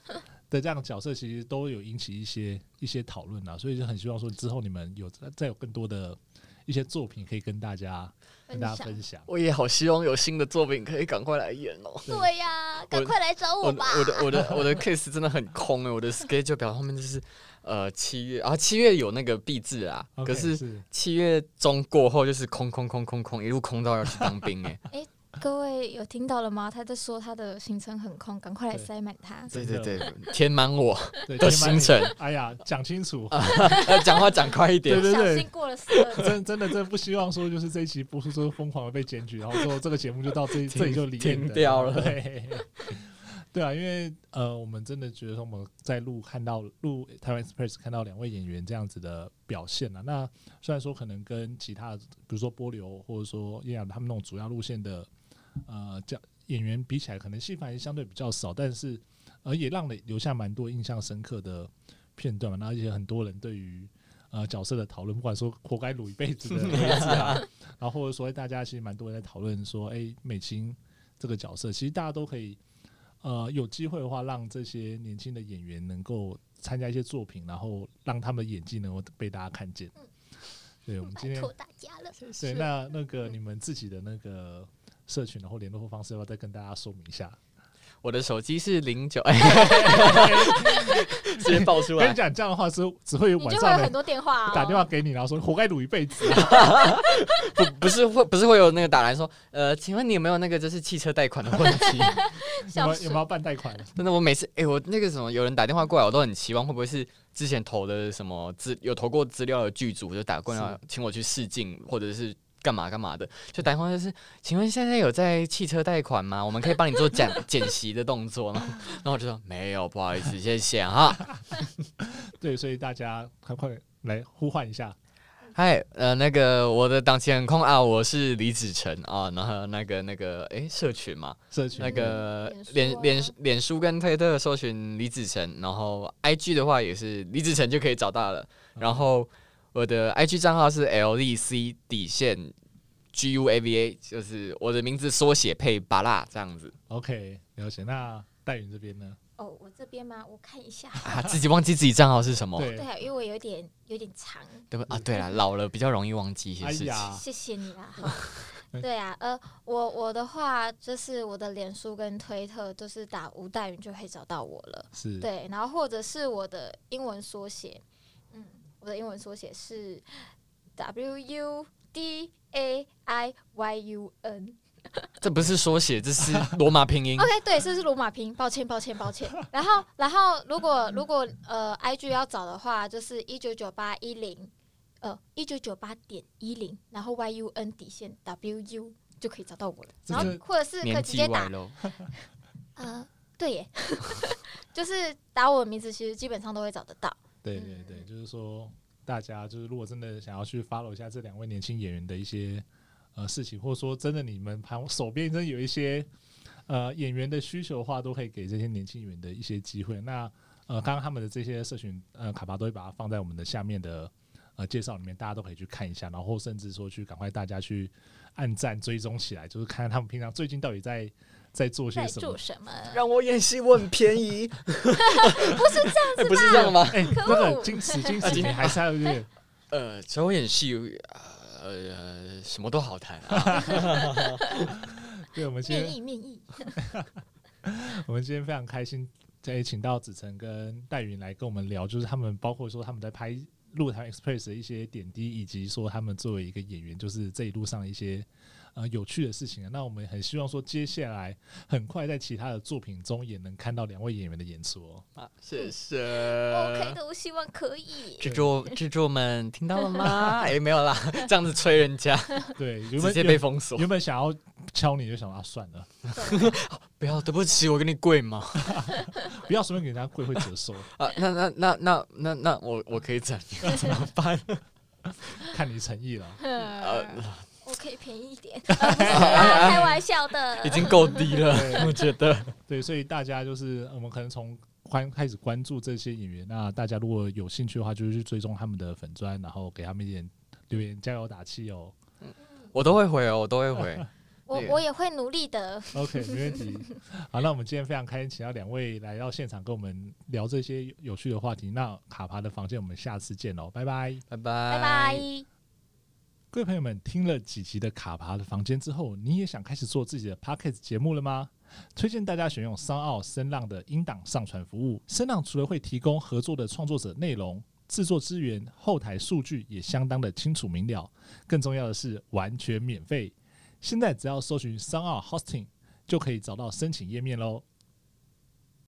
的这样的角色其实都有引起一些一些讨论啊，所以就很希望说之后你们有再有更多的一些作品可以跟大家跟大家分享。我也好希望有新的作品可以赶快来演哦。对呀，赶快来找我吧。我的我的我的 case 真的很空哎，我的 schedule 表后面就是呃七月啊七月有那个毕制啊，可是七月中过后就是空空空空空，一路空到要去当兵哎。各位有听到了吗？他在说他的行程很空，赶快来塞满他。对对 对，填满我的行程。哎呀，讲清楚，讲话讲快一点。对对对，过了真真的真的不希望说，就是这一期播出之后疯狂的被检举，然后说这个节目就到这这里就停掉了。对对啊，因为呃，我们真的觉得说我们在录看到录台湾 Express 看到两位演员这样子的表现啊，那虽然说可能跟其他比如说波流或者说叶雅他们那种主要路线的。呃，这演员比起来，可能戏份相对比较少，但是呃，也让你留下蛮多印象深刻的片段嘛。那而且很多人对于呃角色的讨论，不管说活该卤一辈子的 啊，然后或者说大家其实蛮多人在讨论说，哎、欸，美青这个角色，其实大家都可以呃有机会的话，让这些年轻的演员能够参加一些作品，然后让他们的演技能够被大家看见。对，我们今天拜托大家了。对，那那个你们自己的那个社群然后联络方式，要不要再跟大家说明一下？我的手机是零九，直接爆出来。跟你讲这样的话是只会晚上有很多电话打电话给你，然后说活该卤一辈子、啊。不不是会不是会有那个打来说，呃，请问你有没有那个就是汽车贷款的问题？有没有有没有办贷款？真的，我每次哎、欸，我那个什么有人打电话过来，我都很期望会不会是之前投的什么资有投过资料的剧组就打过来请我去试镜，或者是。干嘛干嘛的？就打电话就是，请问现在有在汽车贷款吗？我们可以帮你做减减息的动作吗？然后我就说没有，不好意思，谢谢哈。对，所以大家快快来呼唤一下。嗨，呃，那个我的档期很空啊，我是李子成啊，然后那个那个哎，社群嘛，社群那个脸脸脸书跟推特搜寻李子成，然后 IG 的话也是李子成就可以找到了，然后。我的 IG 账号是 LDC 底线 GUAVA，就是我的名字缩写配巴拉这样子。OK，了解。那戴云这边呢？哦，我这边吗？我看一下。啊，自己忘记自己账号是什么？对啊，因为我有点有点长。对不啊？对啊，老了比较容易忘记一些事情。哎、谢谢你啦。对啊，呃，我我的话就是我的脸书跟推特都是打吴代云就可以找到我了。是。对，然后或者是我的英文缩写。我的英文缩写是 W U D A I Y U N，这不是缩写，这是罗马拼音。OK，对，这是罗马拼音，抱歉，抱歉，抱歉。然后，然后，如果如果呃，IG 要找的话，就是一九九八一零，呃，一九九八点一零，然后 Y U N 底线 W U 就可以找到我了。然后，或者是可以直接打，呃，对耶，就是打我的名字，其实基本上都会找得到。对对对，就是说，大家就是如果真的想要去 follow 一下这两位年轻演员的一些呃事情，或者说真的你们旁手边真的有一些呃演员的需求的话，都可以给这些年轻演员的一些机会。那呃，刚刚他们的这些社群呃卡巴都会把它放在我们的下面的呃介绍里面，大家都可以去看一下，然后甚至说去赶快大家去按赞追踪起来，就是看看他们平常最近到底在。在做些什么？做什么？让我演戏，我很便宜。不是这样子，不是这样吗？哎，那个矜持，矜持，你还是要 有点。呃，找我演戏，呃，什么都好谈啊。对，我们今天面议面议。我们今天非常开心，再请到子成跟戴云来跟我们聊，就是他们包括说他们在拍《鹿台 Express》的一些点滴，以及说他们作为一个演员，就是这一路上的一些。呃，有趣的事情啊，那我们很希望说，接下来很快在其他的作品中也能看到两位演员的演出哦。啊，谢谢。OK 的，我希望可以。制作制作们听到了吗？哎、欸，没有啦，这样子催人家，对，直接被封锁。原本想要敲你就想啊，算了，不要，对不起，我给你跪嘛？不要随便给人家跪会折寿啊。那那那那那那我我可以怎样？怎么办？看你诚意了。呃我可以便宜一点，开玩笑的，已经够低了，我觉得。对，所以大家就是我们可能从关开始关注这些演员，那大家如果有兴趣的话，就是去追踪他们的粉砖，然后给他们一点留言，加油打气哦。我都会回哦，我都会回。我我也会努力的。OK，没问题。好，那我们今天非常开心，请到两位来到现场跟我们聊这些有趣的话题。那卡帕的房间，我们下次见喽，拜拜，拜拜，拜拜。各位朋友们，听了几集的卡帕的房间之后，你也想开始做自己的 Podcast 节目了吗？推荐大家选用 SoundOn 声浪的音档上传服务。声浪除了会提供合作的创作者内容、制作资源，后台数据也相当的清楚明了。更重要的是，完全免费。现在只要搜寻 SoundOn Hosting，就可以找到申请页面喽。